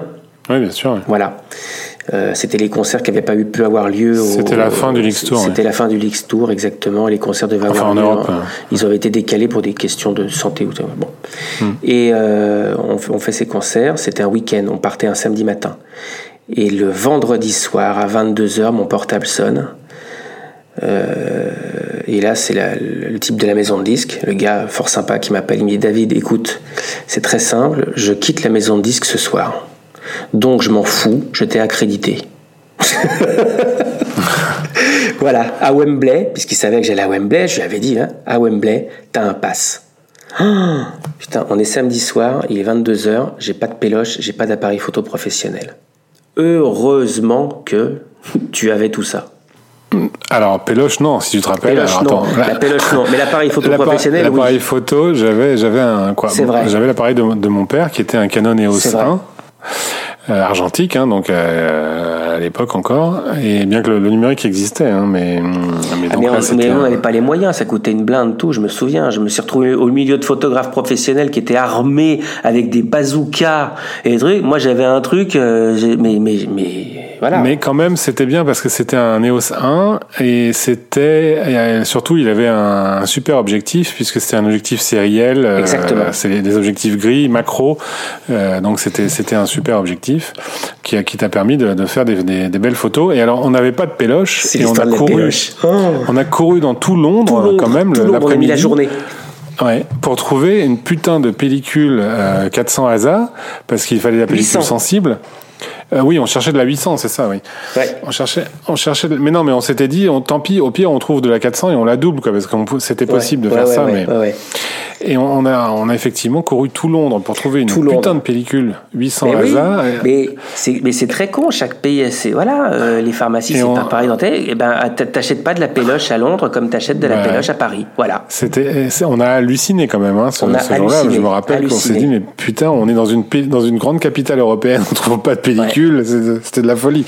Oui, bien sûr. Oui. Voilà. Euh, c'était les concerts qui n'avaient pas eu, pu avoir lieu. C'était la fin du Leaks Tour. C'était la fin du Leaks Tour, exactement. Les concerts devaient enfin, avoir en lieu. Europe. Ils avaient été décalés pour des questions de santé. Bon. Hmm. Et euh, on, on, fait ces concerts. C'était un week-end. On partait un samedi matin. Et le vendredi soir, à 22h, mon portable sonne. Euh, et là, c'est le type de la maison de disques, le gars fort sympa qui m'appelle. Il me dit David, écoute, c'est très simple. Je quitte la maison de disques ce soir. Donc je m'en fous, je t'ai accrédité. voilà, à Wembley, puisqu'il savait que j'allais à Wembley, je lui avais dit, hein, à Wembley, t'as un pass. Putain, on est samedi soir, il est 22h, j'ai pas de péloche, j'ai pas d'appareil photo professionnel. Heureusement que tu avais tout ça. Alors, Péloche, non, si tu te rappelles. Péloche, alors, non. La Péloche, non. Mais l'appareil photo professionnel, L'appareil oui. photo, j'avais, j'avais un, quoi. C'est vrai. J'avais l'appareil de, de, mon père qui était un Canon EOS 1 euh, argentique, hein, donc euh, à l'époque encore, et bien que le, le numérique existait, hein, mais, mais, ah, mais, là, on, mais on n'avait pas les moyens, ça coûtait une blinde, tout. Je me souviens, je me suis retrouvé au milieu de photographes professionnels qui étaient armés avec des bazookas et des trucs. Moi, j'avais un truc, euh, mais, mais, mais voilà. Mais quand même, c'était bien parce que c'était un EOS 1 et c'était et surtout, il avait un, un super objectif puisque c'était un objectif sériel. Exactement. c'est des objectifs gris, macro, donc c'était c'était un super objectif qui, qui t'a permis de, de faire des, des, des, belles photos. Et alors, on n'avait pas de péloche. Et on a couru. Oh. On a couru dans tout Londres, tout Londres quand même, l'après-midi. la journée. Ouais, pour trouver une putain de pellicule euh, 400 ASA, parce qu'il fallait la pellicule 800. sensible. Euh, oui, on cherchait de la 800, c'est ça, oui. On cherchait, on cherchait, mais non, mais on s'était dit, on, tant pis, au pire, on trouve de la 400 et on la double, quoi, parce que c'était possible de faire ça, mais. Et on a, on a effectivement couru tout Londres pour trouver une putain de pellicule 800 mais hasard. mais c'est, mais c'est très con. Chaque pays, c'est voilà, euh, les pharmacies, c'est pas pareil dans Et eh ben, t'achètes pas de la péloche à Londres comme t'achètes de la péloche à Paris. Voilà. C'était, on a halluciné quand même, hein, ce, on jour-là. Je me rappelle qu'on s'est dit, mais putain, on est dans une dans une grande capitale européenne, on trouve pas de pellicule. C'était de la folie.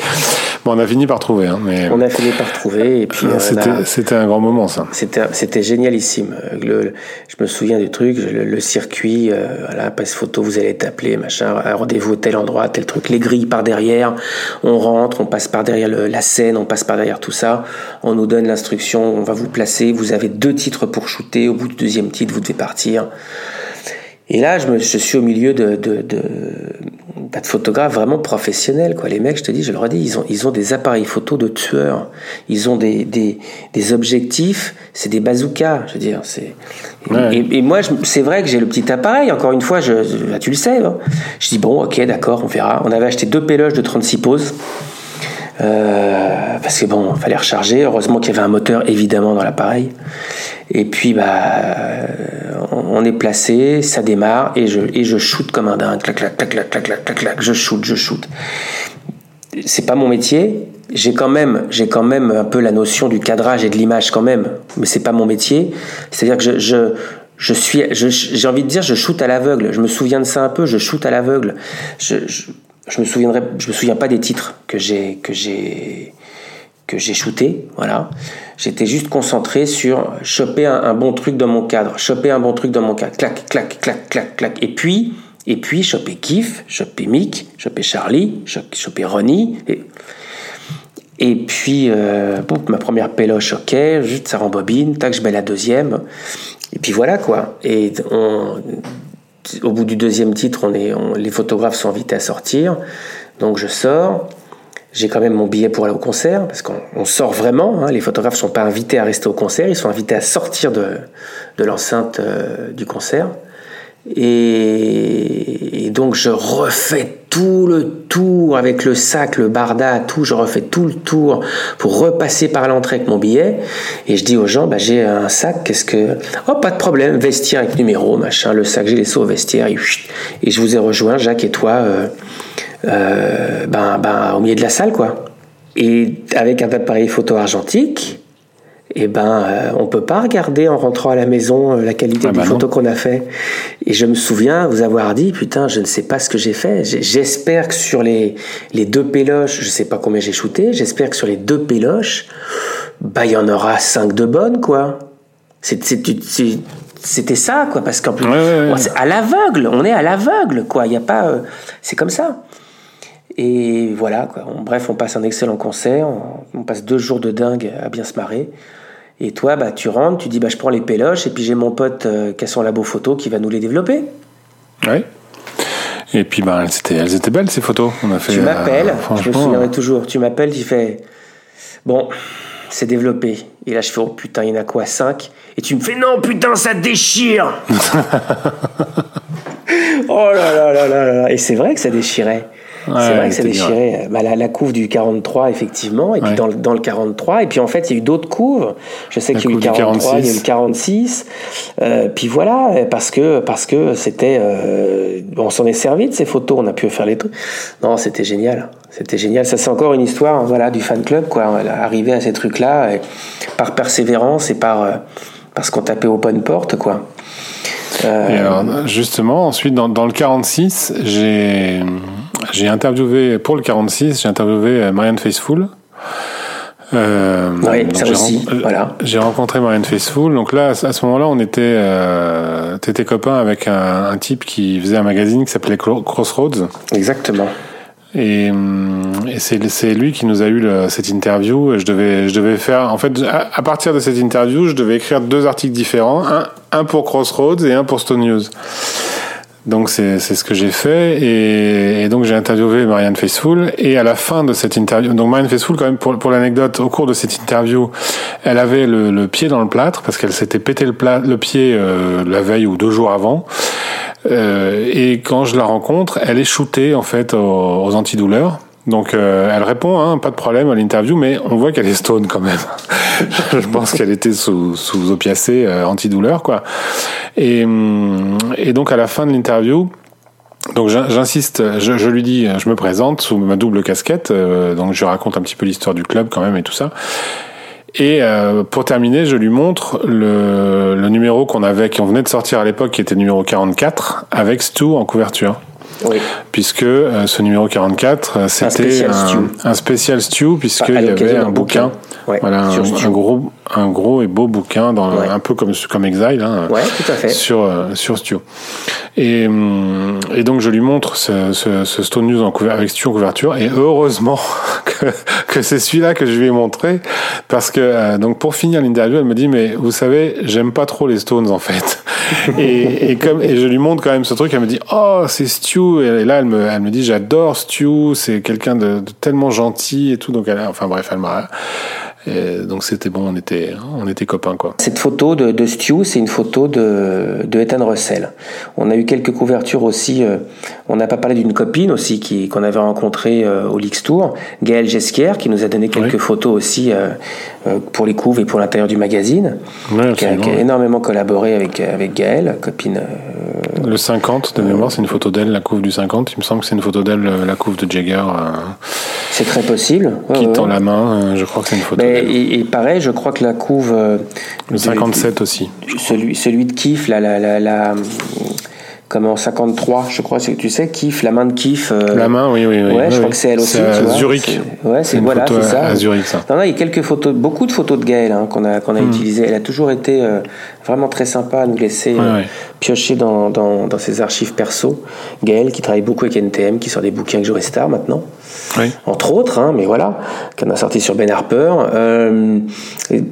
Bon, on a fini par trouver. Hein, mais... On a fini par trouver. Et puis, c'était, un grand moment, ça. C'était, c'était génialissime. Le, je me souviens truc, le, circuit, euh, voilà, passe photo, vous allez t'appeler, machin, rendez-vous tel endroit, tel truc, les grilles par derrière, on rentre, on passe par derrière la scène, on passe par derrière tout ça, on nous donne l'instruction, on va vous placer, vous avez deux titres pour shooter, au bout du deuxième titre, vous devez partir. Et là, je, me, je suis au milieu de, de, de, bah, de, photographes vraiment professionnels. Quoi. Les mecs, je te dis, je le redis, ils ont, ils ont des appareils photo de tueurs. Ils ont des, des, des objectifs, c'est des bazookas. Je veux dire, c'est. Et, et, moi, c'est vrai que j'ai le petit appareil. Encore une fois, je, bah, tu le sais. Hein. Je dis bon, ok, d'accord, on verra. On avait acheté deux péloges de 36 poses. Euh, parce que bon, il fallait recharger. Heureusement qu'il y avait un moteur évidemment dans l'appareil. Et puis bah, on est placé, ça démarre et je et je shoot comme un dingue. Clac clac clac clac clac clac clac clac. Je shoot, je shoot. C'est pas mon métier. J'ai quand même j'ai quand même un peu la notion du cadrage et de l'image quand même, mais c'est pas mon métier. C'est-à-dire que je, je je suis, j'ai envie de dire, je shoot à l'aveugle. Je me souviens de ça un peu. Je shoot à l'aveugle. Je, je, je me souviendrai, je me souviens pas des titres que j'ai que j'ai que j'ai shooté, voilà. J'étais juste concentré sur choper un, bon truc dans mon cadre, choper un bon truc dans mon cadre, clac, clac, clac, clac, clac. Et puis, et puis choper Kif, choper Mick, choper Charlie, choper Ronnie. Et, puis, euh, ma première péloche, ok, juste ça rembobine, tac, je mets la deuxième. Et puis voilà quoi. Au bout du deuxième titre, on est, les photographes sont invités à sortir. Donc je sors. J'ai quand même mon billet pour aller au concert, parce qu'on sort vraiment. Hein. les photographes ne sont pas invités à rester au concert, ils sont invités à sortir de, de l'enceinte euh, du concert. Et, donc je refais tout le tour avec le sac, le barda, tout, je refais tout le tour pour repasser par l'entrée avec mon billet. Et je dis aux gens, bah, j'ai un sac, qu'est-ce que... Oh, pas de problème, vestiaire avec numéro, machin, le sac, j'ai laissé au vestiaire. Et, je vous ai rejoint, Jacques et toi, euh, euh, ben, ben, au milieu de la salle, quoi. Et avec un appareil photo argentique, eh ben, euh, on peut pas regarder en rentrant à la maison euh, la qualité ah des bah photos qu'on a fait. Et je me souviens vous avoir dit, putain, je ne sais pas ce que j'ai fait. J'espère que sur les, les deux péloches, je sais pas combien j'ai shooté, j'espère que sur les deux péloches, bah, il y en aura cinq de bonnes, quoi. C'était ça, quoi, parce qu'en plus, à l'aveugle, on est à l'aveugle, quoi. Il y a pas, euh, c'est comme ça. Et voilà, quoi. bref, on passe un excellent concert, on, on, passe deux jours de dingue à bien se marrer. Et toi, bah, tu rentres, tu dis bah, je prends les péloches, et puis j'ai mon pote euh, qui a son labo photo qui va nous les développer. Oui. Et puis bah, elles, étaient, elles étaient belles ces photos. On a fait, tu m'appelles, euh, je me souviendrai toujours, tu m'appelles, tu fais Bon, c'est développé. Et là je fais Oh putain, il y en a quoi 5 Et tu me fais Non putain, ça déchire Oh là là là là là Et c'est vrai que ça déchirait c'est vrai que ça déchirait. Bah, la, la, couve du 43, effectivement, et puis dans, le, dans, le 43, et puis en fait, il y a eu d'autres couves. Je sais qu'il y a eu le 43, il y a eu le 46. Euh, puis voilà, parce que parce que c'était, euh, on s'en est servi de ces photos, on a pu faire les trucs. Non, c'était génial. C'était génial. Ça, c'est encore une histoire, voilà, du fan club, quoi. Arriver à ces trucs-là, par persévérance et par, euh, parce qu'on tapait aux bonnes portes, quoi. Euh, et alors, justement, ensuite, dans, dans le 46, j'ai j'ai interviewé, pour le 46, j'ai interviewé euh, Marianne Faithfull. Euh, oui, ça aussi. Euh, voilà. J'ai rencontré Marianne Faithfull. Donc là, à ce moment-là, on était, euh, t'étais copain avec un, un, type qui faisait un magazine qui s'appelait Crossroads. Exactement. Et, et c'est lui qui nous a eu le, cette interview. Je devais, je devais faire, en fait, à, à, partir de cette interview, je devais écrire deux articles différents, un, un pour Crossroads et un pour Stone News. Donc c'est ce que j'ai fait et, et donc j'ai interviewé Marianne Faithfull et à la fin de cette interview, donc Marianne Faithfull quand même pour, pour l'anecdote, au cours de cette interview, elle avait le, le pied dans le plâtre parce qu'elle s'était pété le, le pied euh, la veille ou deux jours avant. et quand je la rencontre, elle est shootée en fait aux, antidouleurs. Donc elle répond, hein, pas de problème à l'interview, mais on voit qu'elle est stone quand même. je pense qu'elle était sous, sous opiacé antidouleur quoi. Et, hum, et donc à la fin de l'interview, donc j'insiste, je, je, lui dis, je me présente sous ma double casquette, euh, donc je raconte un petit peu l'histoire du club quand même et tout ça. Et euh, pour terminer, je lui montre le, le numéro qu'on avait, qu'on venait de sortir à l'époque, qui était numéro 44, avec Stu en couverture. Oui. Puisque euh, ce numéro 44, c'était un, un, spécial Stu, puisqu'il y avait un bouquin, voilà, un, gros, un gros et beau bouquin, dans, un peu comme, comme Exile, hein, ouais, tout à fait. sur, euh, sur Stu. Et, hum, et donc je lui montre ce, ce, ce Stone News en avec Stu en couverture, et heureusement que, que c'est celui-là que je lui ai montré, parce que euh, donc pour finir l'interview, elle me dit mais vous savez, j'aime pas trop les Stones en fait. et, et, comme et je lui montre quand même ce truc, elle me dit oh c'est Stu, et là elle me, elle me dit j'adore Stu, c'est quelqu'un de, de, tellement gentil et tout, donc elle, enfin bref, elle m'a donc c'était bon, on était, on était copains quoi. Cette photo de, de Stu, c'est une photo de, de Ethan Russell. On a eu quelques couvertures aussi. Euh, on n'a pas parlé d'une copine aussi qui qu'on avait rencontrée euh, au Lix Tour, Gaëlle Gesquière, qui nous a donné quelques photos aussi euh, pour les couves et pour l'intérieur du magazine, qui, a, énormément collaboré avec avec Gaëlle, copine. Le 50 de mémoire, c'est une photo d'elle, la couve du 50. Il me semble que c'est une photo d'elle, la couve de Jagger. c'est très possible. Qui tend la main, je crois que c'est une photo. Et, pareil, je crois que la couve. Euh, le 57 aussi. Celui, celui de Kif, la, la, la, la comment 53 je crois tu sais Kif la main de Kif euh, la main oui oui oui. Ouais, je crois que c'est elle aussi à tu Zurich. Ouais c'est voilà c'est ça. à Zurich ça. Non, non, il y a quelques photos beaucoup de photos de Gaëlle hein, qu'on a qu'on a hmm. utilisées. Elle a toujours été euh, vraiment très sympa à nous laisser piocher dans, dans, dans, ses archives perso. Gaëlle qui travaille beaucoup avec NTM qui sort des bouquins avec Joe Star maintenant entre autres, hein, mais voilà, qu'on a sorti sur Ben Harper. Euh,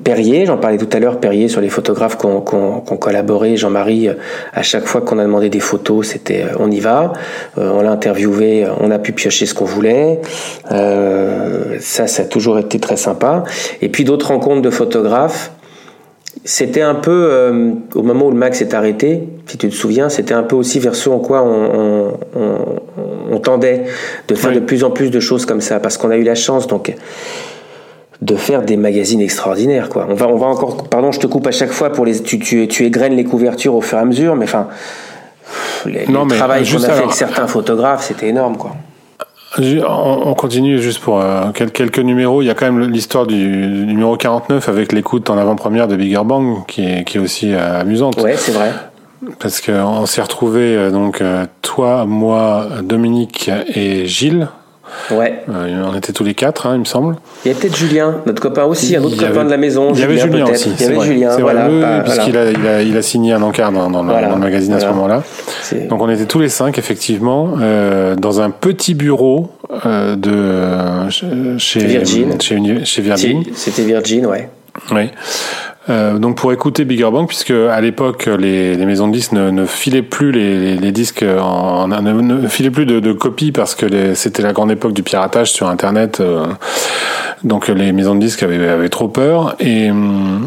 Perrier, j'en parlais tout à l'heure, Perrier sur les photographes qu'on qu collaboré, Jean-Marie, euh, à chaque fois qu'on a demandé des photos, c'était euh, on y va. on l'a interviewé, on a pu piocher ce qu'on voulait. ça, ça a toujours été très sympa. Et puis d'autres rencontres de photographes c'était un peu, euh, au moment où le Max s'est arrêté, si tu te souviens, c'était un peu aussi vers ce en quoi on, on, on, tendait, de faire de plus en plus de choses comme ça, parce qu'on a eu la chance, donc de faire des magazines extraordinaires quoi. On va on va encore pardon, je te coupe à chaque fois pour les tu tu, tu égrènes les couvertures au fur et à mesure mais enfin les, le travail qu'on a fait avec certains photographes, c'était énorme quoi. On continue juste pour euh, quelques numéros. Il y a quand même l'histoire du, numéro 49 avec l'écoute en avant-première de Bigger Bang qui est, qui est aussi euh, amusante. Ouais, c'est vrai. Parce qu'on s'est retrouvés, euh, donc, toi, moi, Dominique et Gilles, Ouais. Euh, on était tous les quatre, hein, il me semble. Il y a peut-être Julien, notre copain aussi, un autre copain de la maison. Il y avait Julien aussi. Il y avait Julien, voilà. puisqu'il a, il a, il a, signé un encart dans, dans, le magazine à ce moment-là. Donc on était tous les cinq, effectivement, euh, dans un petit bureau euh, de chez Virgin. Chez, chez Virgin. C'était Virgin, ouais. Oui. Euh, donc pour écouter Bigger Bang, puisque à l'époque les, les, maisons de disques ne, ne filaient plus les, les, disques, en, ne, filaient plus de, de copies parce que c'était la grande époque du piratage sur Internet. Euh, donc les maisons de disques avaient, avaient trop peur et,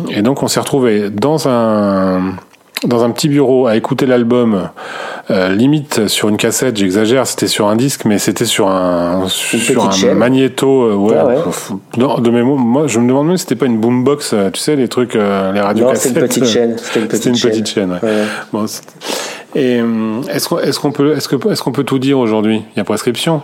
et donc on s'est retrouvé dans un dans un petit bureau à écouter l'album, euh, limite sur une cassette, j'exagère, c'était sur un disque, mais c'était sur un, sur un magnéto. Euh, ouais, ah de mes mots, moi, je me demande même si c'était pas une boombox, euh, tu sais, les trucs, euh, les radios cassettes. c'était une petite chaîne. C'était une petite, une petite chaîne. ouais. Bon, et est-ce qu'on est qu'on peut est-ce que est-ce qu'on peut tout dire aujourd'hui? Il y a prescription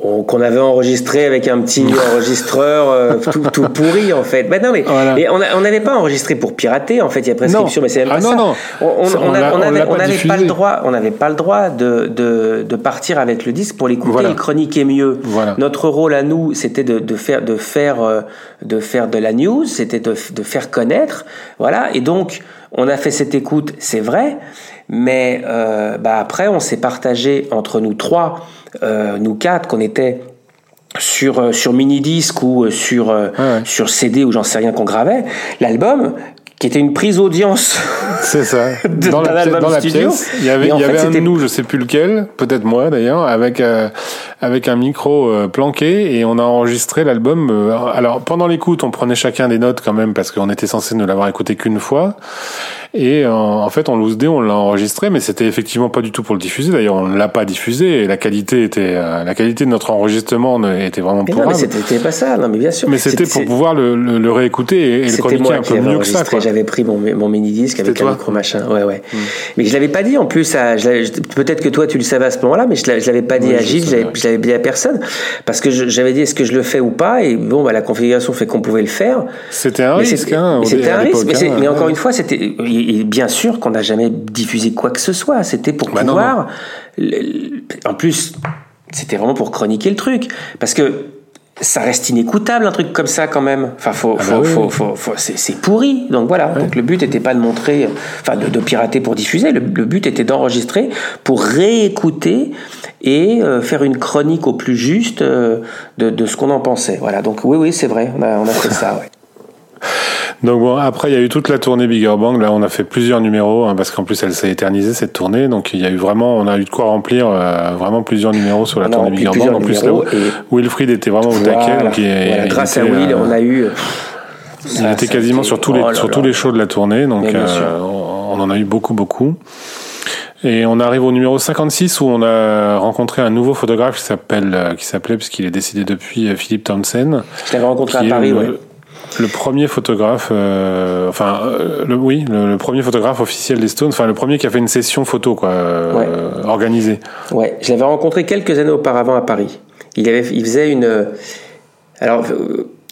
qu'on avait enregistré avec un petit enregistreur euh, tout, tout, pourri en fait. Ben non mais et on n'avait pas enregistré pour pirater en fait. Il y a prescription, mais c'est même pas ah, ça. Non. On n'avait pas, le droit. On n'avait pas le droit de, de, de, partir avec le disque pour l'écouter voilà. et chroniquer mieux. Voilà. Notre rôle à nous, c'était de, de, faire de faire euh, de faire de la news, c'était de, de faire connaître. Voilà. Et donc on a fait cette écoute, c'est vrai. Mais euh, bah après, on s'est partagé entre nous trois euh, nous quatre, qu'on était sur euh, sur mini disque ou euh, sur sur CD ou j'en sais rien qu'on gravait l'album qui était une prise audience c'est ça. Dans, la, dans la, pièce. Il y avait, il y avait un de nous je sais plus lequel peut-être moi d'ailleurs avec avec un micro planqué et on a enregistré l'album. alors pendant l'écoute, on prenait chacun des notes quand même parce qu'on était censé ne l'avoir écouté qu'une fois. Et euh, en fait, en loose day, on l'a enregistré, mais c'était effectivement pas du tout pour le diffuser. D'ailleurs, on ne l'a pas diffusé. Et la qualité était, euh, la qualité de notre enregistrement était vraiment pour. Non, mais c'était pas ça. Non, mais bien sûr. Mais c'était pour pouvoir le, le, réécouter et, le chroniquer un peu mieux que ça. J'avais pris mon, mon mini disque avec un micro machin. Ouais, ouais. Hmm. Mais je l'avais pas dit en plus. Peut-être que toi, tu le savais à ce moment-là, mais je l'avais pas dit à Gilles. Dit à personne parce que j'avais dit est-ce que je le fais ou pas? Et bon, bah, la configuration fait qu'on pouvait le faire. C'était un risque. Hein, c'était un risque. Mais, hein. encore une fois, c'était bien sûr qu'on n'a jamais diffusé quoi que ce soit. C'était pour bah pouvoir. En plus, c'était vraiment pour chroniquer le truc. Parce que ça reste inécoutable un truc comme ça quand même. Enfin, faut, ah bah faut, faut, c'est pourri. Donc voilà. Donc le but n'était pas de montrer, enfin de, pirater pour diffuser. Le, but était d'enregistrer pour réécouter et euh, faire une chronique au plus juste euh, de, de, ce qu'on en pensait. Voilà. Donc oui, oui, c'est vrai. On a, on a fait ça. Ouais. Donc bon, après il y a eu toute la tournée Bigger Bang. Là, on a fait plusieurs numéros hein, parce qu'en plus elle s'est éternisée cette tournée. Donc il y a eu vraiment, on a eu de quoi remplir euh, vraiment plusieurs numéros sur la tournée Bigger Bang. En plus, là, Wilfried était vraiment au taquet. grâce à Will, on a eu. il était quasiment sur tous les oh sur tous les shows de la tournée. Donc euh, on en a eu beaucoup beaucoup. Et on arrive au numéro 56 où on a rencontré un nouveau photographe qui s'appelle, euh, qui s'appelait, puisqu'il est décédé depuis, Philippe Townsend. Je l'avais rencontré à Paris, oui. Le premier photographe, euh, enfin, euh, le, oui, le, premier photographe officiel des Stones, enfin, le premier qui a fait une session photo, quoi, euh, organisée. Ouais, je l'avais rencontré quelques années auparavant à Paris. Il, avait, il faisait une. Alors,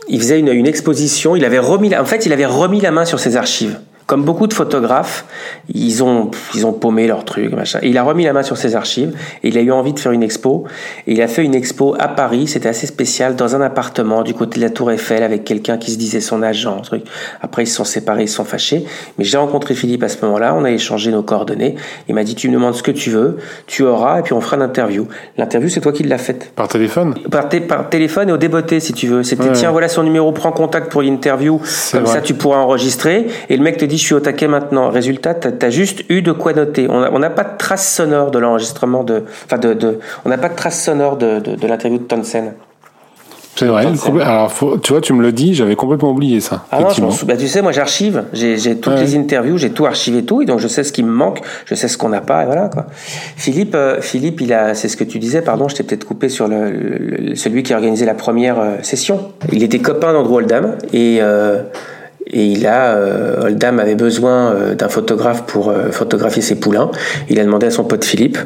il faisait une, une exposition, il avait remis, en fait, il avait remis la main sur ses archives comme beaucoup de photographes, ils ont, ils ont paumé leur truc, machin. il a remis la main sur ses archives et il a eu envie de faire une expo. Et il a fait une expo à Paris, c'était assez spécial, dans un appartement du côté de la Tour Eiffel avec quelqu'un qui se disait son agent, truc. Après, ils se sont séparés, ils se sont fâchés. Mais j'ai rencontré Philippe à ce moment-là, on a échangé nos coordonnées. Il m'a dit, tu me demandes ce que tu veux, tu auras, et puis on fera l'interview. L'interview, c'est toi qui l'as faite. Par téléphone? Par, par, téléphone et au déboté, si tu veux. C'était, tiens, voilà son numéro, prends contact pour l'interview. Comme ça, tu pourras enregistrer. Et le mec te dit, je suis au taquet maintenant. Résultat, tu as, juste eu de quoi noter. On n'a pas de trace sonore de l'enregistrement de, enfin de, on n'a pas de trace sonore de, de, l'interview de Tonsen. C'est vrai. Alors, tu vois, tu me le dis, j'avais complètement oublié ça. Ah non, bah, tu sais, moi j'archive. J'ai toutes les interviews, j'ai tout archivé tout, et donc je sais ce qui me manque, je sais ce qu'on n'a pas, et voilà quoi. Philippe, euh, Philippe, il a, c'est ce que tu disais, pardon, je t'ai peut-être coupé sur le, celui qui a organisé la première euh, session. Il était copain d'Andrew Oldham et euh, et il a, euh, Oldham avait besoin euh, d'un photographe pour euh, photographier ses poulains. Il a demandé à son pote Philippe.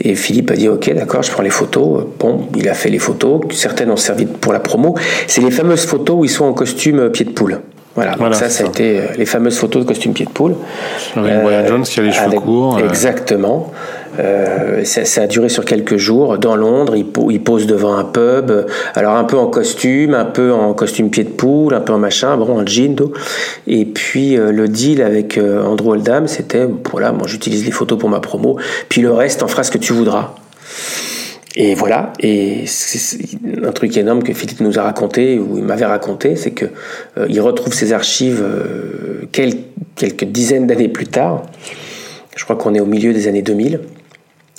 Et Philippe a dit Ok, d'accord, je prends les photos. Bon, il a fait les photos. Certaines ont servi pour la promo. C'est les fameuses photos où ils sont en costume pied de poule. Voilà, donc ça, ça a été les fameuses photos de costume pied de poule. Avec Brian Jones qui a les cheveux courts. Exactement. Euh, ça, a duré sur quelques jours dans Londres. Il, il, pose devant un pub, alors un peu en costume, un peu en costume pied de poule, un peu en machin, bon, en jean. Et puis euh, le deal avec euh, Andrew Oldham, c'était voilà, moi j'utilise les photos pour ma promo, puis le reste, en fera ce que tu voudras. Et voilà, et c'est un truc énorme que Philippe nous a raconté, ou il m'avait raconté, c'est que il retrouve ses archives quelques, quelques dizaines d'années plus tard. Je crois qu'on est au milieu des années 2000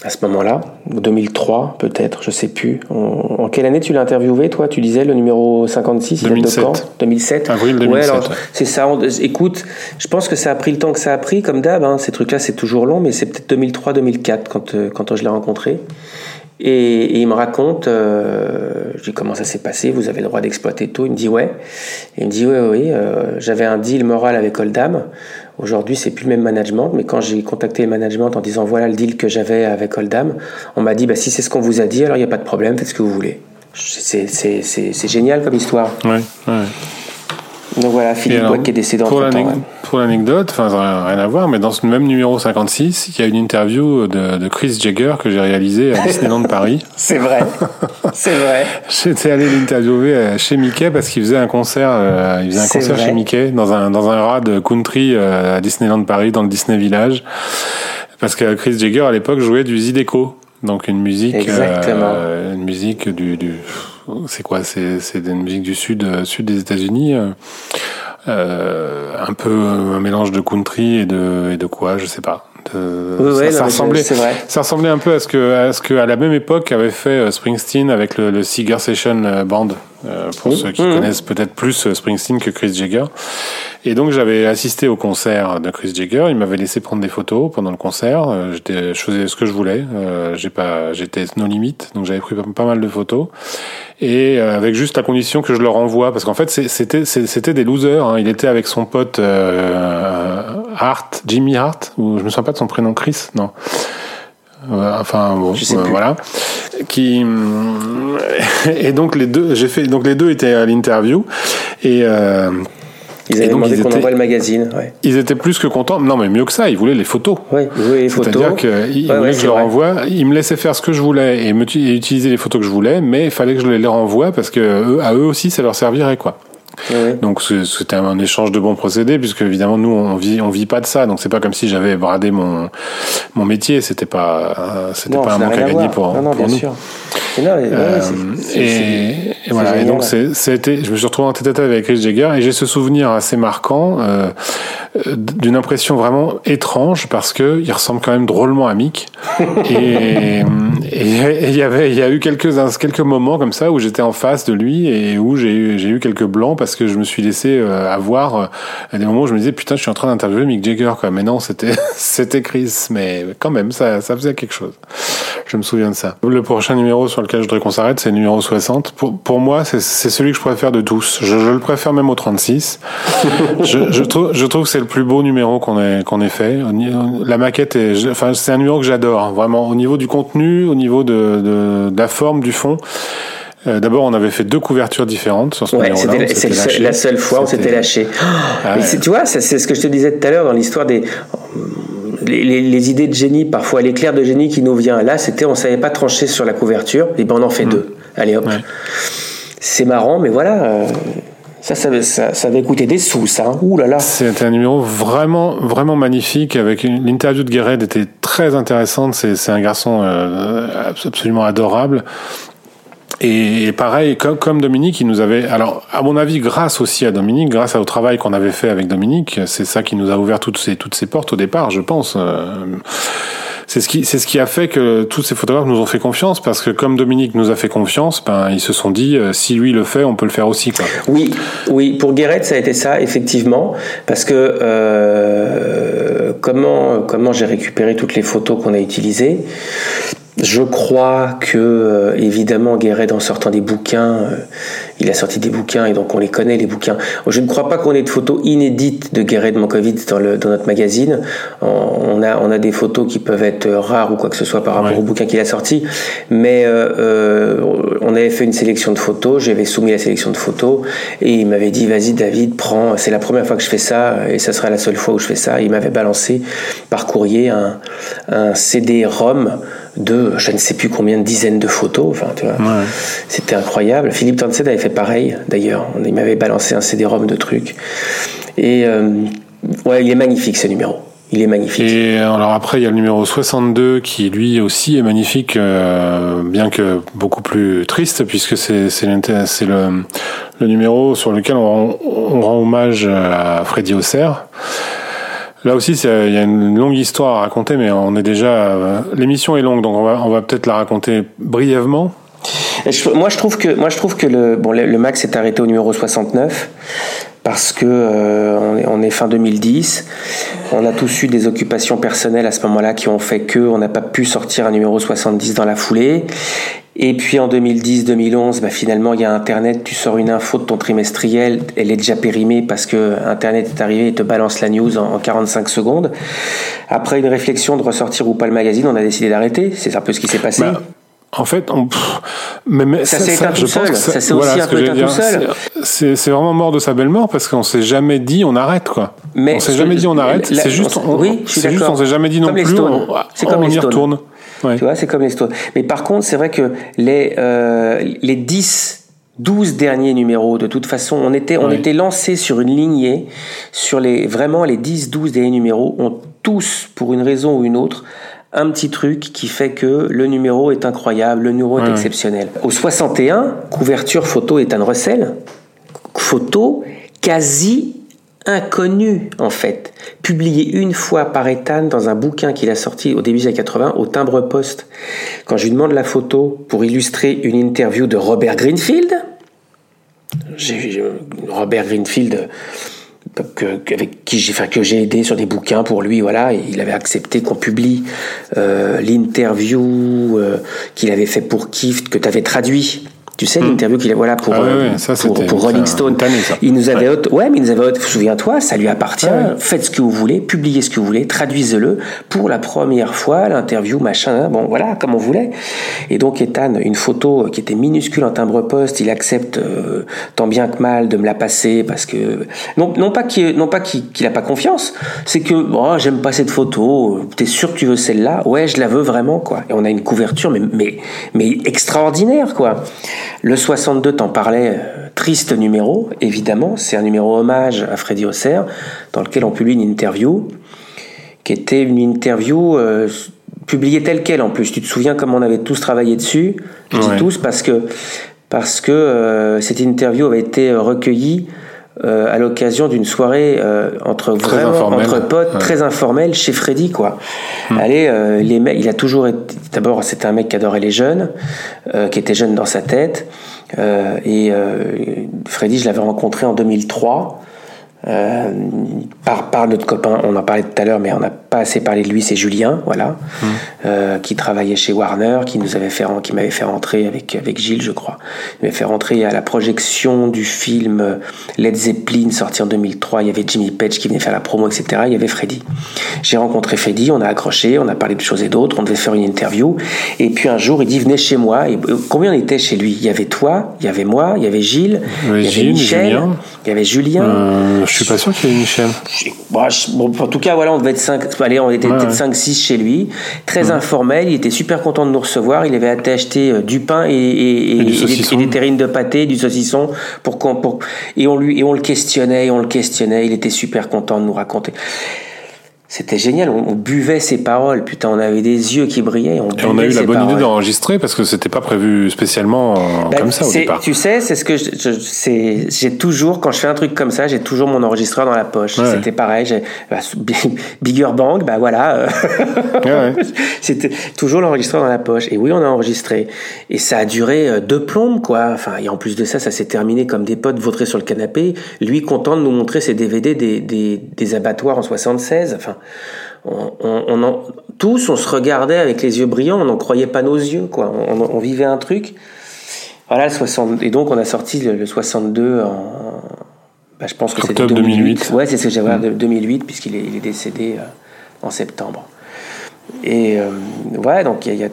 à ce moment-là, 2003 peut-être, je sais plus. En, quelle année tu l'as interviewé, toi? Tu disais le numéro 56, 2007. il de quand? 2007. Avril 2007. Ouais, alors, c'est ça. écoute, je pense que ça a pris le temps que ça a pris, comme d'hab. Hein, ces trucs-là, c'est toujours long, mais c'est peut-être 2003-2004 quand, euh, quand je l'ai rencontré. Et, il me raconte, euh, je dis comment ça s'est passé, vous avez le droit d'exploiter tout. Il me dit ouais. il me dit oui, oui, euh, j'avais un deal moral avec Oldham. Aujourd'hui, c'est plus le même management, mais quand j'ai contacté le management en disant voilà le deal que j'avais avec Oldham, on m'a dit bah, si c'est ce qu'on vous a dit, alors il n'y a pas de problème, faites ce que vous voulez. C'est génial comme histoire. Ouais, ouais. Donc voilà, Philippe alors, qui est décédé en Pour l'anecdote, enfin, rien à voir, mais dans ce même numéro 56, il y a une interview de, Chris Jagger que j'ai réalisée à Disneyland Paris. C'est vrai. C'est vrai. J'étais allé l'interviewer euh, chez Mickey parce qu'il faisait un concert, euh, il faisait un concert chez Mickey dans un, dans un rad country euh, à Disneyland Paris, dans le Disney Village. Parce que Chris Jagger, à l'époque, jouait du Zydeco. Donc une musique, euh, une musique du, du c'est quoi? C'est c'est une musique du sud sud des États-Unis, euh, euh, un peu un mélange de country et de et de quoi, je sais pas. ça, ressemblait, ça ressemblait un peu à ce que, à ce que à la même époque avait fait Springsteen avec le, le Cigar Session Band. Euh, pour ceux qui mmh. connaissent peut-être plus Springsteen que Chris Jagger. Et donc j'avais assisté au concert de Chris Jagger. Il m'avait laissé prendre des photos pendant le concert. Euh, j'étais, je faisais ce que je voulais. Euh, j'ai pas, j'étais no limite, donc j'avais pris pas mal de photos. Et avec juste la condition que je leur envoie, parce qu'en fait c'était c'était des losers. Hein. Il était avec son pote Hart, Jimmy Hart, ou je me souviens pas de son prénom, Chris, non. enfin bon, voilà qui et donc les deux j'ai fait donc les deux étaient à l'interview et euh, ils avaient demandé qu'on envoie le magazine. Ouais. Ils étaient plus que contents. Non, mais mieux que ça, ils voulaient les photos. Oui, ils voulaient les photos. C'est-à-dire qu'ils voulaient que je leur envoie. Ils me laissaient faire ce que je voulais et, me, et utiliser les photos que je voulais, mais il fallait que je les leur envoie parce que eux, à eux aussi, ça leur servirait, quoi. Donc c'était un échange de bons procédés puisque évidemment nous on vit on vit pas de ça donc c'est pas comme si j'avais bradé mon mon métier c'était pas c'était pas un manque à gagner pour, non, non, pour nous. Sûr. Euh, et, voilà. Et donc, c'était, je me suis retrouvé en tête à tête avec Chris Jagger et j'ai ce souvenir assez marquant euh, d'une impression vraiment étrange parce que il ressemble quand même drôlement à Mick. et il y avait, il y a eu quelques quelques moments comme ça où j'étais en face de lui et où j'ai eu j'ai eu quelques blancs parce que je me suis laissé euh, avoir euh, à des moments où je me disais putain je suis en train d'interviewer Mick Jagger quoi. Mais non, c'était c'était Chris, mais quand même ça ça faisait quelque chose. Je me souviens de ça. Le prochain numéro sur lequel je voudrais qu'on s'arrête, c'est le numéro 60. Pour, pour moi, c'est celui que je préfère de tous. Je, je le préfère même au 36. je, je, trouve, je trouve que c'est le plus beau numéro qu'on ait, qu'on ait fait. La maquette est, enfin, c'est un numéro que j'adore, hein, vraiment. Au niveau du contenu, au niveau de, de, de la forme, du fond. Euh, D'abord, on avait fait deux couvertures différentes sur ce ouais, C'était la seule fois où on s'était lâché. Ah tu vois, c'est ce que je te disais tout à l'heure dans l'histoire des les, idées de génie, parfois l'éclair de génie qui nous vient. Là, c'était on savait pas trancher sur la couverture, et ben on en fait mm. deux. Allez hop. C'est marrant, mais voilà. Euh, ça, ça, ça, avait coûté des sous, ça. Hein. Ouh là là. C'était un numéro vraiment, vraiment magnifique. Avec l'interview de Guéret était très intéressante. C'est un garçon euh, absolument adorable. Et, pareil, comme, Dominique, il nous avait, alors à mon avis, grâce aussi à Dominique, grâce au travail qu'on avait fait avec Dominique, c'est ça qui nous a ouvert toutes ces toutes ces portes au départ, je pense. C'est ce qui c'est ce qui a fait que tous ces photographes nous ont fait confiance parce que comme Dominique nous a fait confiance, ben ils se sont dit euh, si lui le fait, on peut le faire aussi quoi. Oui, oui, pour Guéret ça a été ça effectivement parce que euh, comment comment j'ai récupéré toutes les photos qu'on a utilisées? Je crois que, euh, évidemment, Guéret, en sortant des bouquins, euh, il a sorti des bouquins et donc on les connaît, les bouquins. Je ne crois pas qu'on ait de photos inédites de Guéret de Mankovitz dans, le, dans notre magazine. On a, on a des photos qui peuvent être rares ou quoi que ce soit par rapport au bouquin qu'il a sorti, mais euh, on avait fait une sélection de photos, j'avais soumis la sélection de photos et il m'avait dit vas-y David, prends, c'est la première fois que je fais ça et ça sera la seule fois où je fais ça. Il m'avait balancé par courrier un, un CD-ROM de je ne sais plus combien de dizaines de photos. Enfin, tu vois, c'était incroyable. Philippe Tansed avait fait pareil, d'ailleurs. Il m'avait balancé un CD-ROM de trucs. Et euh, ouais, il est magnifique ce numéro. Il est magnifique. Et alors après, il y a le numéro 62 qui lui aussi est magnifique, euh, bien que beaucoup plus triste, puisque c'est le, le numéro sur lequel on, on rend hommage à Freddy Auxerre. Là aussi, il y a une longue histoire à raconter, mais on est déjà. Euh, l'émission est longue, donc on va, peut-être la raconter brièvement. moi, je trouve que, moi, je trouve que le, bon, le, max est arrêté au numéro 69 parce que euh, est, on, est, fin 2010. On a tous eu des occupations personnelles à ce moment-là qui ont fait que on n'a pas pu sortir un numéro 70 dans la foulée. Et puis en 2010-2011, bah finalement, il y a Internet, tu sors une info de ton trimestriel, elle est déjà périmée parce que Internet est arrivé et te balance la news en, 45 secondes. Après une réflexion de ressortir ou pas le magazine, on a décidé d'arrêter. C'est un peu ce qui s'est passé. Bah, en fait, on, mais, ça, s'est éteint tout seul. Ça, s'est aussi un peu éteint tout seul. C'est vraiment mort de sa belle mort parce qu'on s'est jamais dit on arrête quoi. Mais on s'est jamais dit on arrête. C'est juste, on, oui, c'est juste on s'est jamais dit non plus. On, comme on y retourne. Tu vois, c'est comme les Stones. Mais par contre, c'est vrai que les, euh, les 10, 12 derniers numéros, de toute façon, on était, on était lancé sur une lignée, sur les, vraiment les 10, 12 derniers numéros ont tous, pour une raison ou une autre, un petit truc qui fait que le numéro est incroyable, le numéro est exceptionnel. Au 61, couverture photo Ethan Russell, photo quasi inconnu en fait, publié une fois par Ethan dans un bouquin qu'il a sorti au début des années 80 au timbre poste. Quand je lui demande la photo pour illustrer une interview de Robert Greenfield, Robert Greenfield que, avec qui j'ai que j'ai aidé sur des bouquins pour lui voilà il avait accepté qu'on publie euh, l'interview euh, qu'il avait fait pour Kift que tu avais traduit tu sais, hmm. l'interview qu'il a, voilà, pour, ah euh, pour, pour, Rolling Stone. Il nous avait, ouais. ouais mais il nous avait, souviens-toi, ça lui appartient, faites ce que vous voulez, publiez ce que vous voulez, traduisez-le pour la première fois, l'interview, machin, bon, voilà, comme on voulait. Et donc, Ethan, une photo qui était minuscule en timbre-poste, il accepte euh, tant bien que mal de me la passer parce que, non, non pas qu'il, non pas qu'il, qu'il a pas confiance, c'est que, oh, j'aime pas cette photo, t'es sûr que tu veux celle-là? Ouais, je la veux vraiment, quoi. Et on a une couverture, mais, mais, mais extraordinaire, quoi. Le 62, t'en parlais, euh, triste numéro, évidemment. C'est un numéro hommage à Freddy Auxerre, dans lequel on publie une interview, qui était une interview euh, publiée telle qu'elle en plus. Tu te souviens comment on avait tous travaillé dessus Je dis tous parce que, parce que euh, cette interview avait été recueillie euh, à l'occasion d'une soirée euh, entre vraiment entre potes très informelle chez Freddy quoi. Hmm. Allez, euh, les mecs, il a toujours été d'abord c'était un mec qui adorait les jeunes, qui était jeune dans sa tête et Freddy je l'avais rencontré en 2003 euh, par, par notre copain, on en parlait tout à l'heure, mais on n'a pas assez parlé de lui, c'est Julien, voilà, mmh. euh, qui travaillait chez Warner, qui nous avait fait, qui m'avait fait rentrer avec avec Gilles, je crois. Il m'avait fait rentrer à la projection du film Led Zeppelin sorti en 2003. Il y avait Jimmy Page qui venait faire la promo, etc. Il y avait Freddy. J'ai rencontré Freddy, on a accroché, on a parlé de choses et d'autres, on devait faire une interview. Et puis un jour, il dit venez chez moi. Et euh, combien on était chez lui? Il y avait toi, il y avait moi, il y avait Gilles, il y avait Gilles, Michel, il y avait Julien. Je suis pas sûr qu'il y ait Michel. Bah, bon, en tout cas, voilà, on devait être 5, allez, on était peut-être 5-6 chez lui. Très informel, il était super content de nous recevoir. Il avait acheté euh, du pain et, et, et, des, terrines de pâté, du saucisson, pour, pour, et on lui, et on le questionnait, et on le questionnait. Il était super content de nous raconter. C'était génial, on, buvait ses paroles, putain, on avait des yeux qui brillaient. On, et on a eu la bonne idée d'enregistrer parce que c'était pas prévu spécialement bah, comme ça au départ. Tu sais, c'est ce que j'ai toujours, quand je fais un truc comme ça, j'ai toujours mon enregistreur dans la poche. C'était pareil, j'ai bah, Bigger Bang, bah voilà. C'était toujours l'enregistreur dans la poche. Et oui, on a enregistré. Et ça a duré euh, deux plombes, quoi. Enfin, et en plus de ça, ça s'est terminé comme des potes vautrés sur le canapé. Lui, content de nous montrer ses DVD des, des, des abattoirs en 76. Enfin, on, tous, on se regardait avec les yeux brillants, on n'en croyait pas nos yeux, quoi. On, vivait un truc. Voilà, 60, et donc on a sorti le, 62 en, bah, je pense que c'était 2008. Ouais, c'est ce que j'avais mmh. 2008 puisqu'il est, décédé euh, en septembre. Et euh, ouais, donc il y, a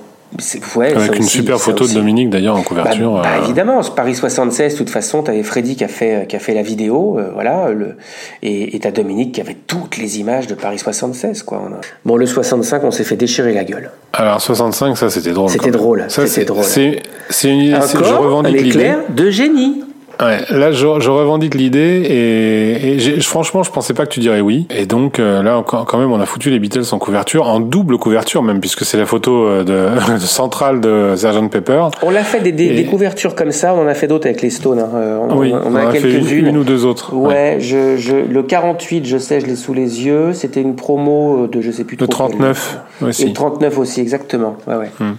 avec une super photo de Dominique d'ailleurs en couverture. Bah, bah, euh. évidemment, Paris 76, de toute façon, tu avais Freddy qui a fait, qui a fait la vidéo, euh, voilà, le, et tu as Dominique qui avait toutes les images de Paris 76. Quoi. Bon, le 65, on s'est fait déchirer la gueule. Alors 65, ça c'était drôle. C'était drôle. C'était drôle. C'est une, Encore, je revendique un éclair de génie. Ouais, là, je, je revendique l'idée et, et franchement, je pensais pas que tu dirais oui. Et donc euh, là, quand même, on a foutu les Beatles en couverture, en double couverture même, puisque c'est la photo euh, de, de, centrale de Sgt Pepper. On l'a fait des, des, couvertures comme ça. On en a fait d'autres avec les Stones. Hein. Euh, on, oui, on, a, quelques-unes. Une ou deux autres. Ouais, Je, je, le 48, je sais, je l'ai sous les yeux. C'était une promo de je sais plus trop. Le 39 aussi. Le 39 aussi, exactement. Ouais, ouais. Hmm.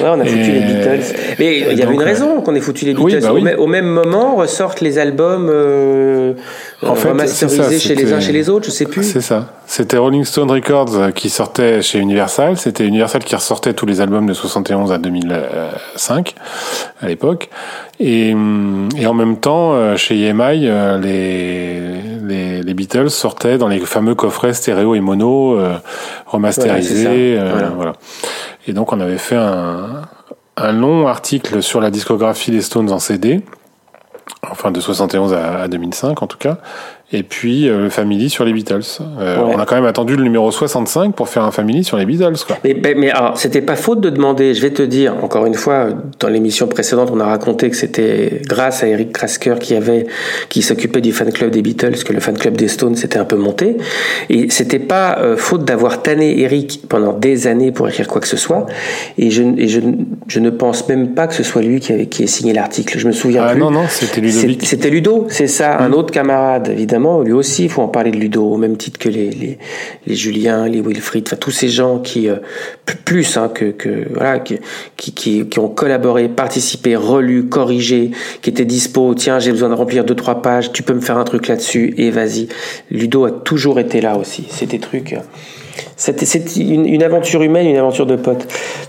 Ouais, on a foutu les Beatles. Mais il y avait une raison qu'on ait foutu les Beatles. Bah au, même moment ressortent les albums euh, en fait, remasterisés chez les uns chez les autres, je sais plus. C'est ça. C'était Rolling Stone Records qui sortait chez Universal. C'était Universal qui ressortait tous les albums de 71 à 2005 à l'époque. Et, et, en même temps, euh, chez EMI, euh, les, les, les, Beatles sortaient dans les fameux coffrets stéréo et mono remasterisés. voilà. Et donc on avait fait un, un long article sur la discographie des Stones en CD, enfin de 71 à, à 2005 en tout cas, et puis euh, le Family sur les Beatles. Euh, on a quand même attendu le numéro 65 pour faire un Family sur les Beatles. Quoi. Mais, mais, alors, c'était pas faute de demander, je vais te dire, encore une fois, dans l'émission précédente, on a raconté que c'était grâce à Eric Krasker qui avait, qui s'occupait du fan club des Beatles, que le fan club des Stones s'était un peu monté. Et c'était pas euh, faute d'avoir tanné Eric pendant des années pour écrire quoi que ce soit. Et je, et je, je ne pense même pas que ce soit lui qui, avait, qui ait signé l'article. Je me souviens ah, plus. Non, non, c'était Ludovic. C'était Ludo, c'est ça, un autre camarade, évidemment, lui aussi, il faut en parler de Ludo, au même titre que les, les, les Julien, les Wilfried, enfin tous ces gens qui, euh, plus hein, que, que voilà, qui, qui, qui, ont collaboré, participé, relu, corrigé, qui étaient dispo, tiens, j'ai besoin de remplir deux, trois pages, tu peux me faire un truc là-dessus, et vas-y. Ludo a toujours été là aussi, c'était trucs. C'était une, une, aventure humaine, une aventure de potes.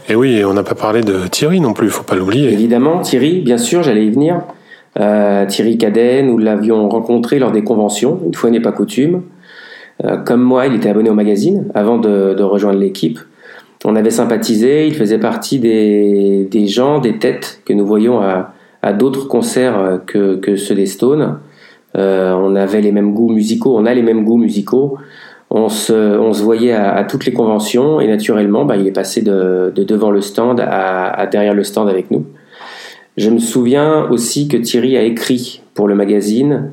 Et oui, on n'a pas parlé de Thierry non plus, il faut pas l'oublier. Évidemment, Thierry, bien sûr, j'allais y venir. Euh, Thierry Cadet, nous l'avions rencontré lors des conventions, une fois n'est pas coutume. Euh, comme moi, il était abonné au magazine avant de, de rejoindre l'équipe. On avait sympathisé, il faisait partie des, des gens, des têtes que nous voyions à, à d'autres concerts que, que, ceux des Stones. Euh, on avait les mêmes goûts musicaux, on a les mêmes goûts musicaux. On se, on se voyait à, à, toutes les conventions et naturellement, bah, il est passé de, de devant le stand à, à derrière le stand avec nous. Je me souviens aussi que Thierry a écrit pour le magazine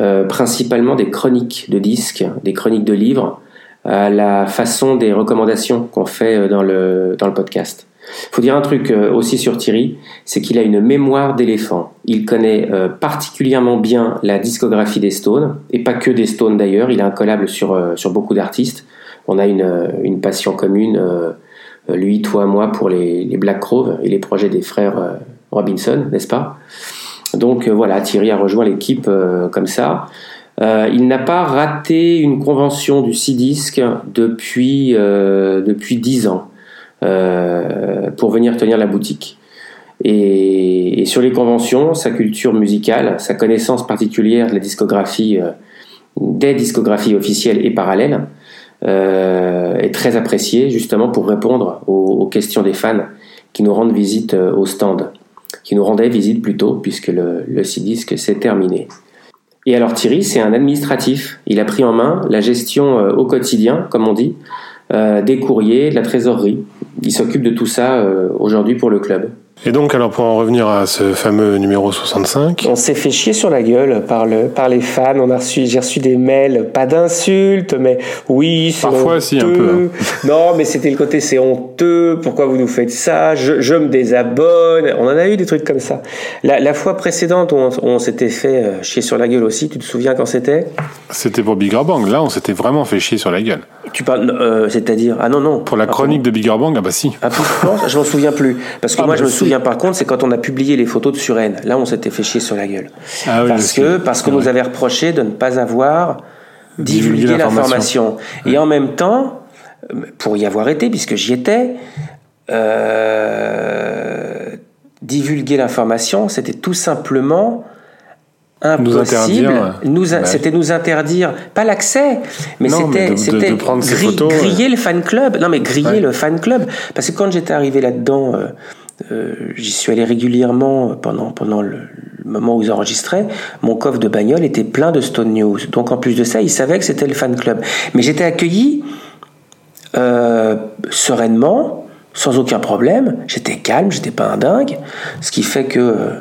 euh, principalement des chroniques de disques, des chroniques de livres, à la façon des recommandations qu'on fait euh, dans le, dans le podcast. faut dire un truc euh, aussi sur Thierry, c'est qu'il a une mémoire d'éléphant. Il connaît particulièrement bien la discographie des Stones, et pas que des Stones d'ailleurs, il a un collable sur, sur beaucoup d'artistes. On a une, une passion commune, lui, toi, moi, pour les, les Black Crowes et les projets des frères Robinson, n'est-ce pas? Donc euh, voilà, Thierry a rejoint l'équipe euh, comme ça. Euh, il n'a pas raté une convention du C-Disc depuis, depuis 10 ans pour venir tenir la boutique. Et, sur les conventions, sa culture musicale, sa connaissance particulière de la discographie, des discographies officielles et parallèles, est très appréciée justement pour répondre aux, questions des fans qui nous rendent visite au stand qui nous rendait visite plus tôt, puisque le, le disque s'est terminé. Et alors Thierry, c'est un administratif. Il a pris en main la gestion euh, au quotidien, comme on dit, euh, des courriers, de la trésorerie. Il s'occupe de tout ça euh, aujourd'hui pour le club. Et donc, alors pour en revenir à ce fameux numéro 65. On s'est fait chier sur la gueule par, le, par les fans. On a reçu, j'ai reçu des mails, pas d'insultes, mais oui, c'est Parfois, si, un peu. Hein. Non, mais c'était le côté c'est honteux, pourquoi vous nous faites ça, je, je, me désabonne. On en a eu des trucs comme ça. La, la fois précédente, on, on s'était fait euh, chier sur la gueule aussi, tu te souviens quand c'était? C'était pour Bigger Bang. Là, on s'était vraiment fait chier sur la gueule. Tu parles, euh, c'est-à-dire Ah non, non. Pour la chronique de Bigger Bang, ah bah si. Ah, je m'en souviens plus. Parce que ah, moi, bah je me souviens par contre, c'est quand on a publié les photos de Suren. Là, on s'était fait chier sur la gueule. Ah, oui, parce que parce qu'on nous avait reproché de ne pas avoir divulgué l'information. Et en même temps, pour y avoir été, puisque j'y étais, euh, divulguer l'information, c'était tout simplement impossible. Nous, c'était nous interdire, pas l'accès, mais c'était c'était griller le fan club. Non, mais griller le fan club, parce que quand j'étais arrivé là-dedans. Euh, euh, j'y suis allé régulièrement pendant, pendant le, moment où ils enregistraient. Mon coffre de bagnole était plein de Stone News. Donc en plus de ça, ils savaient que c'était le fan club. Mais j'étais accueilli euh, sereinement, sans aucun problème. J'étais calme, j'étais pas un dingue. Ce qui fait que euh,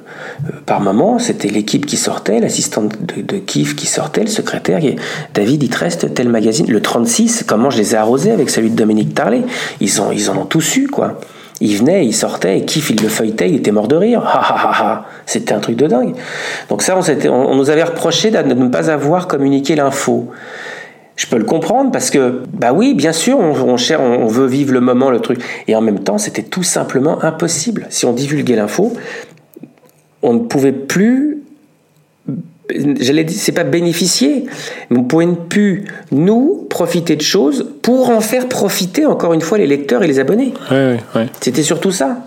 par moment, c'était l'équipe qui sortait, l'assistante de, de qui sortait, le secrétaire. David, il te reste tel magazine. Le 36, comment je les ai arrosés avec celui de Dominique Tarlet? Ils, ont, ils en ont tous eu, quoi. Il venait, il sortait, et Kiff, il le feuilletait, il était mort de rire. C'était un truc de dingue. Donc ça, on, on nous avait reproché de ne pas avoir communiqué l'info. Je peux le comprendre parce que, bah oui, bien sûr, on, on, on veut vivre le moment, le truc. Et en même temps, c'était tout simplement impossible. Si on divulguait l'info, on ne pouvait plus j'allais dire, c'est pas bénéficier, mais on pouvait plus, nous, profiter de choses pour en faire profiter, encore une fois, les lecteurs et les abonnés. C'était surtout ça.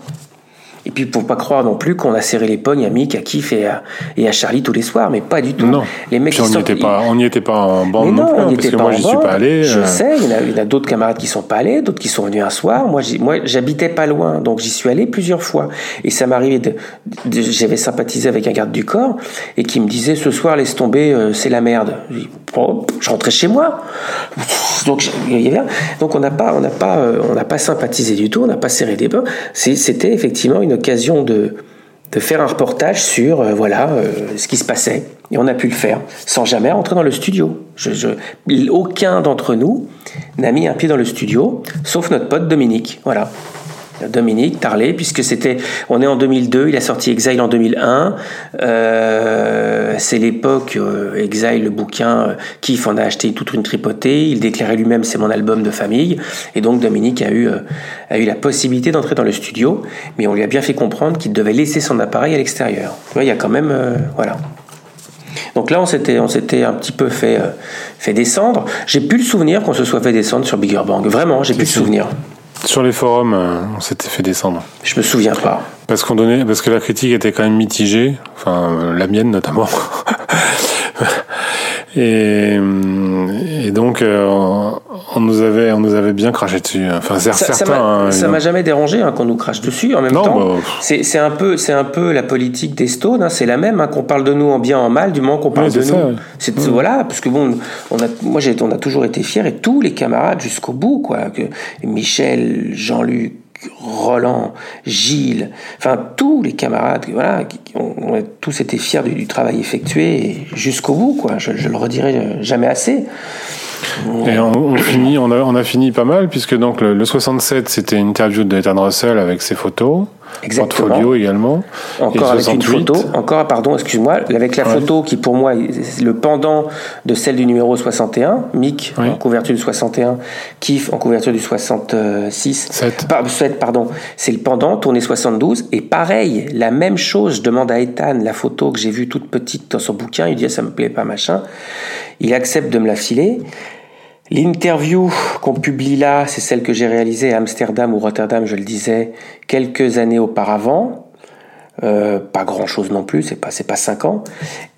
Et puis, pour pas croire non plus qu'on a serré les pognes à Mick, à Kif et à, et à Charlie tous les soirs, mais pas du tout. Non. Les mecs on n'y était pas, on n'y était pas en bande non, plus, on hein, parce que moi, j'y suis pas allé. Je euh. sais, il y, a, y a, d'autres camarades qui sont pas allés, d'autres qui sont venus un soir. Moi, j'habitais pas loin, donc j'y suis allé plusieurs fois. Et ça m'arrivait de, de j'avais sympathisé avec un garde du corps et qui me disait ce soir, laisse tomber, euh, c'est la merde. je rentrais chez moi. Donc, donc on n'a pas, on n'a pas, euh, on n'a pas sympathisé du tout, on n'a pas serré des bains. C'était effectivement une occasion de, de faire un reportage sur euh, voilà euh, ce qui se passait et on a pu le faire sans jamais rentrer dans le studio. Je, aucun d'entre nous n'a mis un pied dans le studio, sauf notre pote Dominique. Voilà. Dominique Tarlet, puisque c'était, on est en 2002, il a sorti Exile en 2001. Euh, c'est l'époque euh, Exile, le bouquin, euh, Kif en a acheté toute une tripotée. Il déclarait lui-même c'est mon album de famille, et donc Dominique a eu a eu la possibilité d'entrer dans le studio, mais on lui a bien fait comprendre qu'il devait laisser son appareil à l'extérieur. Il y a quand même, voilà. Donc là, on s'était, on s'était un petit peu fait, fait descendre. J'ai plus le souvenir qu'on se soit fait descendre sur Bigger Bang. Vraiment, j'ai plus le souvenir. Sur les forums, euh, on s'était fait descendre. Je me souviens pas. Parce qu'on donnait, parce que la critique était quand même mitigée, enfin euh, la mienne notamment. et, et, donc euh, on nous avait, on nous avait bien craché dessus. Enfin ça, certains. Ça m'a jamais dérangé hein, qu'on nous crache dessus. En même temps, bah, c'est un peu, c'est un peu la politique des Stones. Hein, c'est la même. Hein, qu'on parle de nous en bien, en mal, du moment qu'on parle de nous. C'est voilà, parce que bon, on a, moi on a toujours été fiers et tous les camarades jusqu'au bout, quoi. Que Michel, Jean-Luc. Roland, Gilles, enfin tous les camarades, voilà, ont, tous été fiers du, travail effectué jusqu'au bout, quoi. Je, le redirai jamais assez. Et on, finit, on, a, fini pas mal, puisque donc le, 67, c'était une interview de Russell avec ses photos. Exactement. Portfolio également. Encore avec une photo, encore, pardon, excuse-moi, avec la photo qui pour moi est le pendant de celle du numéro 61, Mick en couverture du 61, Kif en couverture du 66. 7. 7 pardon. C'est le pendant, tourné 72. Et pareil, la même chose, je demande à Ethan la photo que j'ai vue toute petite dans son bouquin, il dit ah, ça me plaît pas, machin. Il accepte de me la filer. L'interview qu'on publie là, c'est celle que j'ai réalisée à Amsterdam ou Rotterdam, je le disais, quelques années auparavant. Euh, pas grand chose non plus, c'est pas c'est pas cinq ans.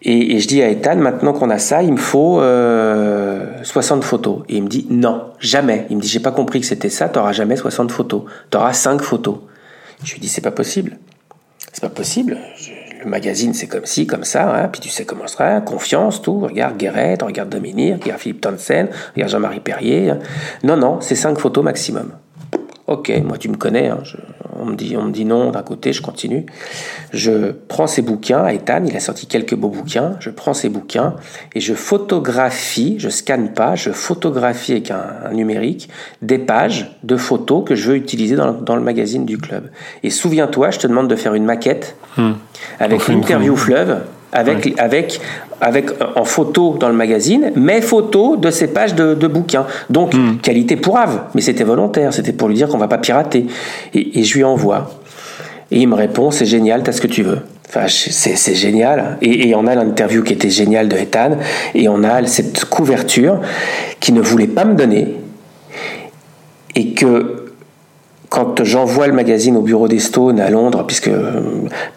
Et, je dis à Ethan, maintenant qu'on a ça, il me faut euh, 60 photos. Et il me dit non, jamais. Il me dit j'ai pas compris que c'était ça, t'auras jamais 60 photos, t'auras 5 photos. Je lui dis c'est pas possible, c'est pas possible le magazine c'est comme ci, comme ça, hein, puis tu sais comment ça sera, confiance, tout, regarde Guéret, regarde Dominique, regarde Philippe Tansen, regarde Jean-Marie Perrier. Hein. Non, non, c'est cinq photos maximum. Ok, moi tu me connais, hein, on, me dit, on me dit non d'un côté, je continue. Je prends ces bouquins, Ethan, il a sorti quelques beaux bouquins, je prends ces bouquins et je photographie, je scanne pas, je photographie avec un, numérique des pages de photos que je veux utiliser dans, dans le magazine du club. Et souviens-toi, je te demande de faire une maquette hmm. avec une interview fleuve avec, avec, avec en photo dans le magazine, mais photo de ces pages de, de bouquins. Donc, hmm. qualité pourrave, mais c'était volontaire, c'était pour lui dire qu'on va pas pirater. Et, et, je lui envoie. Et il me répond, c'est génial, t'as ce que tu veux. Enfin, c'est génial. Et, et, on a l'interview qui était géniale de Ethan, et on a cette couverture qui ne voulait pas me donner, et que quand j'envoie le magazine au bureau des Stones à Londres, puisque euh,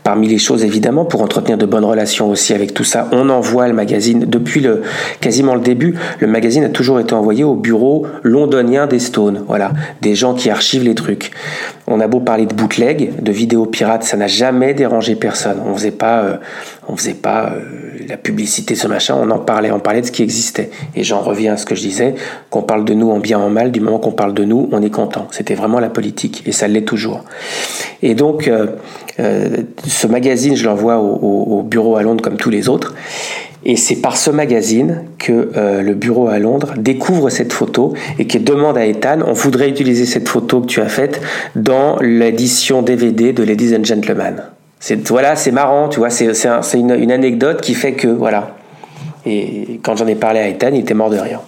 parmi les choses évidemment pour entretenir de bonnes relations aussi avec tout ça, on envoie le magazine depuis le quasiment le début. Le magazine a toujours été envoyé au bureau londonien des Stones, voilà, des gens qui archivent les trucs. On a beau parler de bootleg, de vidéos pirates, ça n'a jamais dérangé personne. On faisait pas, euh, on faisait pas euh, la publicité, ce machin. On en parlait, on parlait de ce qui existait. Et j'en reviens à ce que je disais, qu'on parle de nous en bien en mal. Du moment qu'on parle de nous, on est content. C'était vraiment la politique, et ça l'est toujours. Et donc, euh, ce magazine, je l'envoie au, au bureau à Londres comme tous les autres. Et c'est par ce magazine que euh, le bureau à Londres découvre cette photo et qui demande à Ethan, on voudrait utiliser cette photo que tu as faite dans l'édition DVD de Ladies and Gentlemen. C'est, voilà, c'est marrant, tu vois, c'est, une, une, anecdote qui fait que, voilà. Et quand j'en ai parlé à Ethan, il était mort de rien.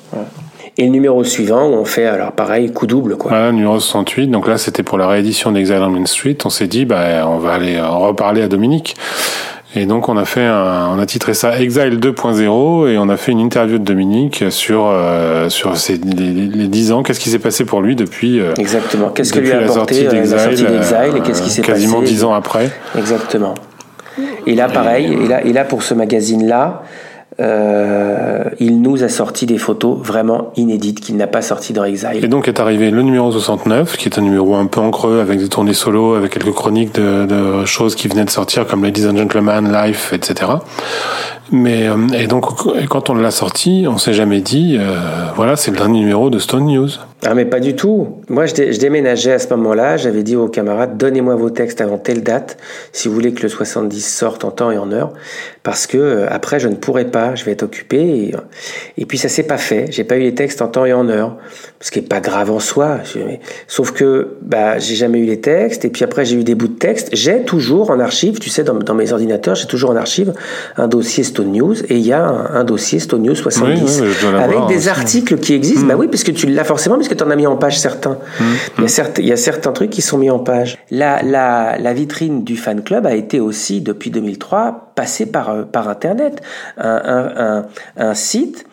Et le numéro suivant, on fait alors pareil, coup double quoi. Voilà, numéro 68. Donc là, c'était pour la réédition d'Exile on Main Street. On s'est dit, bah, on va aller en reparler à Dominique. Et donc on a fait, on a titré ça Exile 2.0 et on a fait une interview de Dominique sur euh, sur ces, les, 10 ans. Qu'est-ce qui s'est passé pour lui depuis euh, Exactement. Qu'est-ce que lui a apporté euh, la sortie d'Exile et qu'est-ce qui s'est passé quasiment 10 ans après Exactement. Et là pareil. Et là et là pour ce magazine là. Euh, il nous a sorti des photos vraiment inédites qu'il n'a pas sorties dans Exile. Et donc est arrivé le numéro 69, qui est un numéro un peu en creux, avec des tournées solo, avec quelques chroniques de, de choses qui venaient de sortir, comme Ladies and Gentlemen, Life, etc. Mais euh, et donc quand on l'a sorti, on s'est jamais dit, euh, voilà, c'est le dernier numéro de Stone News. Ah mais pas du tout. Moi je, je déménageais à ce moment-là, j'avais dit aux camarades donnez-moi vos textes avant telle date si vous voulez que le 70 sorte en temps et en heure parce que euh, après je ne pourrai pas, je vais être occupé et, et puis ça s'est pas fait. J'ai pas eu les textes en temps et en heure, ce qui est pas grave en soi. Sauf que bah j'ai jamais eu les textes et puis après j'ai eu des bouts de texte. J'ai toujours en archive, tu sais, dans, dans mes ordinateurs, j'ai toujours en archive un dossier Stone News et il y a un, dossier Stone News 70 avec des articles qui existent. Bah oui, parce que tu l'as forcément parce que tu en as mis en page certains. Il y a certes, il y a certains trucs qui sont mis en page. La la la vitrine du fan club a été aussi depuis 2003 passée par euh, par Internet, un, un, site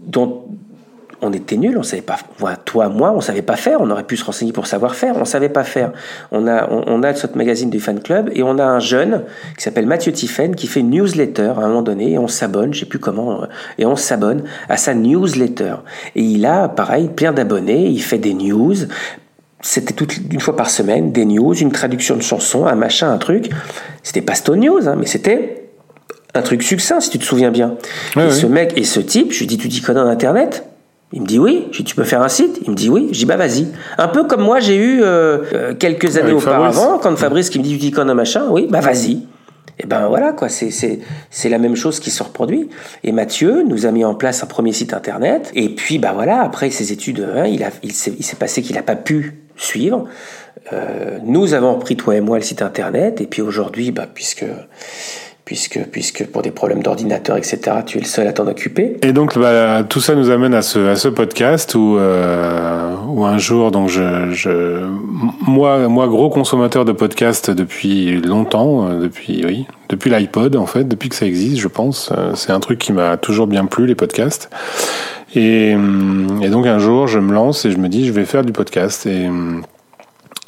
dont on était nul, on savait pas, toi, moi, on savait pas faire, on aurait pu se renseigner pour savoir faire, on savait pas faire. On a, on, a notre magazine du fan club et on a un jeune qui s'appelle Mathieu Tiffen qui fait une newsletter à un moment donné et on s'abonne, je sais plus comment, euh, et on s'abonne à sa newsletter. Et il a, pareil, plein d'abonnés, il fait des news, c'était toute une fois par semaine des news, une traduction de chansons, un machin, un truc. C'était pas Stone News, hein, mais c'était un truc succinct, si tu te souviens bien. et ce mec et ce type, je lui dis, tu dis connais en Internet? Il me dit oui. Je dis, tu peux faire un site? Il me dit oui. Je dis, bah vas-y. Un peu comme moi, j'ai eu euh, euh, quelques années auparavant, quand Fabrice qui me dit, tu dis un machin, oui, bah vas-y. Et ben voilà, quoi, c'est, c'est, c'est la même chose qui se reproduit. Et Mathieu nous a mis en place un premier site internet. Et puis, bah voilà, après ses études, hein, il, a, il, s'est, il s'est passé qu'il n'a pas pu suivre. Euh, nous avons repris, toi et moi, le site internet. Et puis aujourd'hui, bah, puisque puisque, puisque pour des problèmes d'ordinateur, etc., tu es le seul à t'en occuper. Et donc, bah, tout ça nous amène à ce, podcast où, euh, où un jour, donc je, moi, moi, gros consommateur de podcasts depuis longtemps, euh, depuis, oui, depuis l'iPod, en fait, depuis que ça existe, je pense. Euh, c'est un truc qui m'a toujours bien plu, les podcasts. Et, et donc, un jour, je me lance et je me dis, je vais faire du podcast. Et,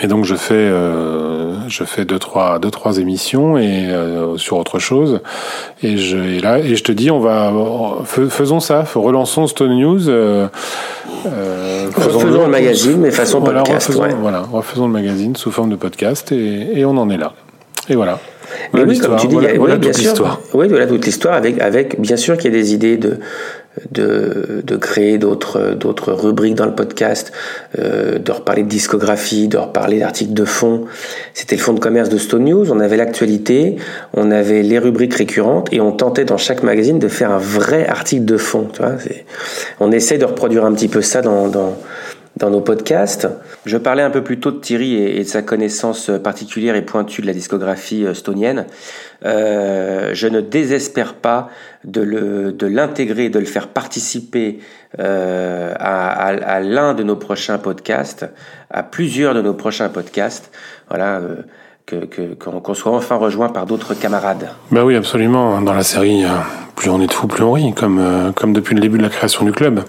et donc je fais euh, je fais deux trois deux trois émissions et euh, sur autre chose. Et je et là et je te dis on va faisons ça. Relançons Stone News euh, euh refaisons le, magazine mais façon voilà, podcast refaisons, voilà refaisons le magazine sous forme de podcast et, et on en est là. Et voilà. Mais oui, comme tu dis, voilà, oui, bien sûr. Oui, voilà toute l'histoire avec, avec, bien sûr qu'il y a des idées de, de, de créer d'autres d'autres rubriques dans le podcast, euh, de reparler de discographie, de reparler d'articles de fond. C'était le fond de commerce de Stone News. On avait l'actualité, on avait les rubriques récurrentes et on tentait dans chaque magazine de faire un vrai article de fond. Tu vois, on essaie de reproduire un petit peu ça dans, dans dans nos podcasts. Je parlais un peu plus tôt de Thierry et, de sa connaissance particulière et pointue de la discographie euh, stonienne. Euh, je ne désespère pas de, le, de l'intégrer, de le faire participer euh, à, à, l'un de nos prochains podcasts, à plusieurs de nos prochains podcasts. Voilà. Euh, que, que, qu'on soit enfin rejoint par d'autres camarades. Ben oui, absolument. Dans la série, plus on est de fous, plus on rit, comme, comme depuis le début de la création du club.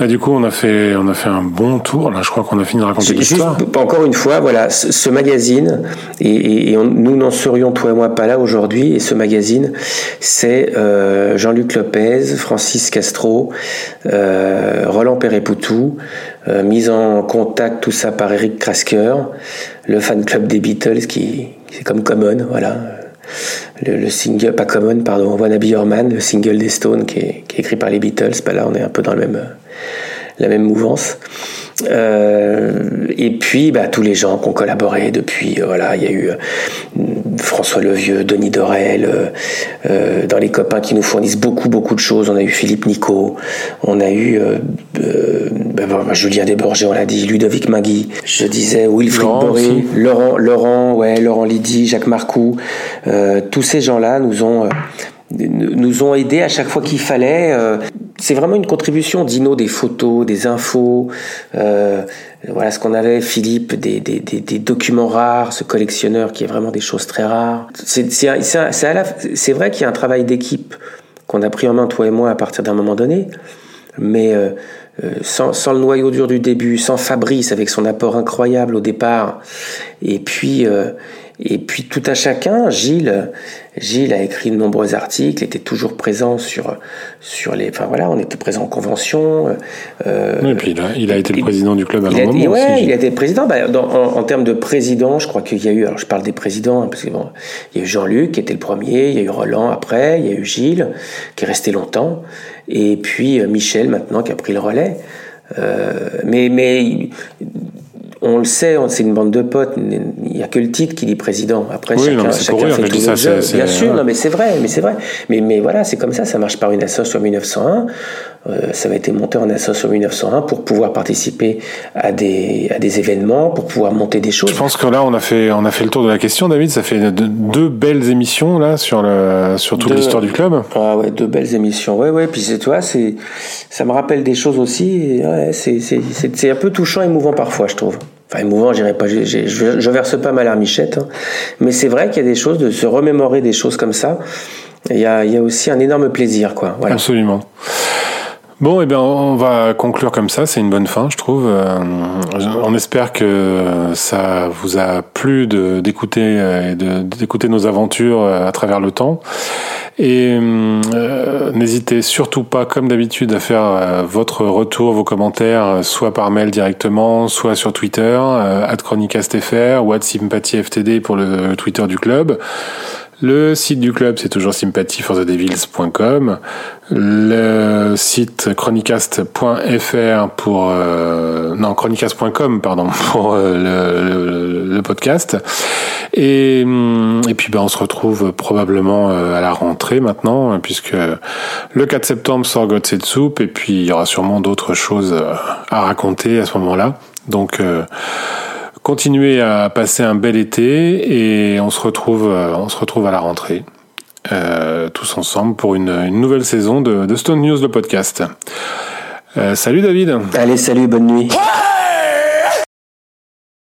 Et du coup, on a fait, on a fait un bon tour. Là, je crois qu'on a fini de raconter l'histoire. Encore une fois, voilà, ce, magazine, et, et nous n'en serions toi et moi pas là aujourd'hui. Et ce magazine, c'est euh, Jean-Luc Lopez, Francis Castro, euh, Roland Perret-Poutou, euh, mise en contact tout ça par Eric Krasker, le fan club des Beatles qui, c'est comme Common, voilà. Le, le, single, pas Common, pardon, Wanna Be Your Man, le single des Stones qui est, qui est écrit par les Beatles. Bah là, on est un peu dans le même, la même mouvance. Euh, et puis bah, tous les gens qui ont collaboré depuis, euh, voilà, il y a eu euh, François Levieux, Denis Dorel, dans les copains qui nous fournissent beaucoup beaucoup de choses. On a eu Philippe Nico, on a eu bah, bah, Julien Desborgés, on l'a dit, Ludovic Magui, je disais Wilfried Boré, Laurent, Laurent, ouais, Laurent Lydie, Jacques Marcoux. tous ces gens-là nous ont nous ont aidés à chaque fois qu'il fallait. Euh, c'est vraiment une contribution, Dino, des photos, des infos, euh, voilà ce qu'on avait, Philippe, des, des, des, des, documents rares, ce collectionneur qui est vraiment des choses très rares. C'est vrai qu'il y a un travail d'équipe qu'on a pris en main, toi et moi, à partir d'un moment donné, mais euh, sans, sans, le noyau dur du début, sans Fabrice avec son apport incroyable au départ, et puis et puis tout à chacun, Gilles, Gilles a écrit de nombreux articles, était toujours présent sur, sur les. Enfin voilà, on était présent en convention. Euh, oui, et puis il a, il a été le président du club à un moment. aussi, il a été président. Bah, en, en, termes de président, je crois qu'il y a eu. Alors je parle des présidents, hein, parce que bon, il y a eu Jean-Luc qui était le premier, il y a eu Roland après, il y a eu Gilles qui est resté longtemps, et puis euh, Michel maintenant qui a pris le relais. mais mais on le sait, c'est une bande de potes. Il n'y a que le titre qui dit président. Après, oui, chacun, chacun fait tout ça. Bien sûr, non, mais c'est vrai, mais c'est vrai. Mais, mais voilà, c'est comme ça. Ça marche par une association 1901. Euh, ça va été monté en association 1901 pour pouvoir participer à des, à des événements, pour pouvoir monter des choses. Je pense que là, on a fait, on a fait le tour de la question, David. Ça fait deux, belles émissions là sur le, sur toute l'histoire du club. Ah ouais, deux belles émissions. Ouais, ouais. Puis c'est toi, c'est, ça me rappelle des choses aussi. Ouais, c'est, c'est, c'est un peu touchant, et émouvant parfois, je trouve. Enfin, émouvant, j'irai pas, je, je, verse pas ma larmichette, hein. mais c'est vrai qu'il y a des choses, de se remémorer des choses comme ça, il y a, il y a aussi un énorme plaisir, quoi. Voilà. Absolument. Bon, eh bien, on va conclure comme ça. C'est une bonne fin, je trouve. Euh, on espère que ça vous a plu d'écouter et d'écouter nos aventures euh, à travers le temps. Et euh, n'hésitez surtout pas, comme d'habitude, à faire votre retour, vos commentaires, soit par mail directement, soit sur Twitter, at chronicastfr ou at sympathieftd pour le Twitter du club. Le site du club, c'est toujours sympathyforthedevils.com. Le site chronicast.fr pour euh, non chronicast.com pardon pour euh, le, podcast. Et, hum, et puis ben on se retrouve probablement euh, à la rentrée maintenant puisque le 4 septembre sort God Soup et puis il y aura sûrement d'autres choses à raconter à ce moment-là. Donc continuez à passer un bel été et on se retrouve, euh, on se retrouve à la rentrée. Euh, tous ensemble pour une, une nouvelle saison de, de, Stone News, le podcast. Euh, salut David. Allez, salut, bonne nuit.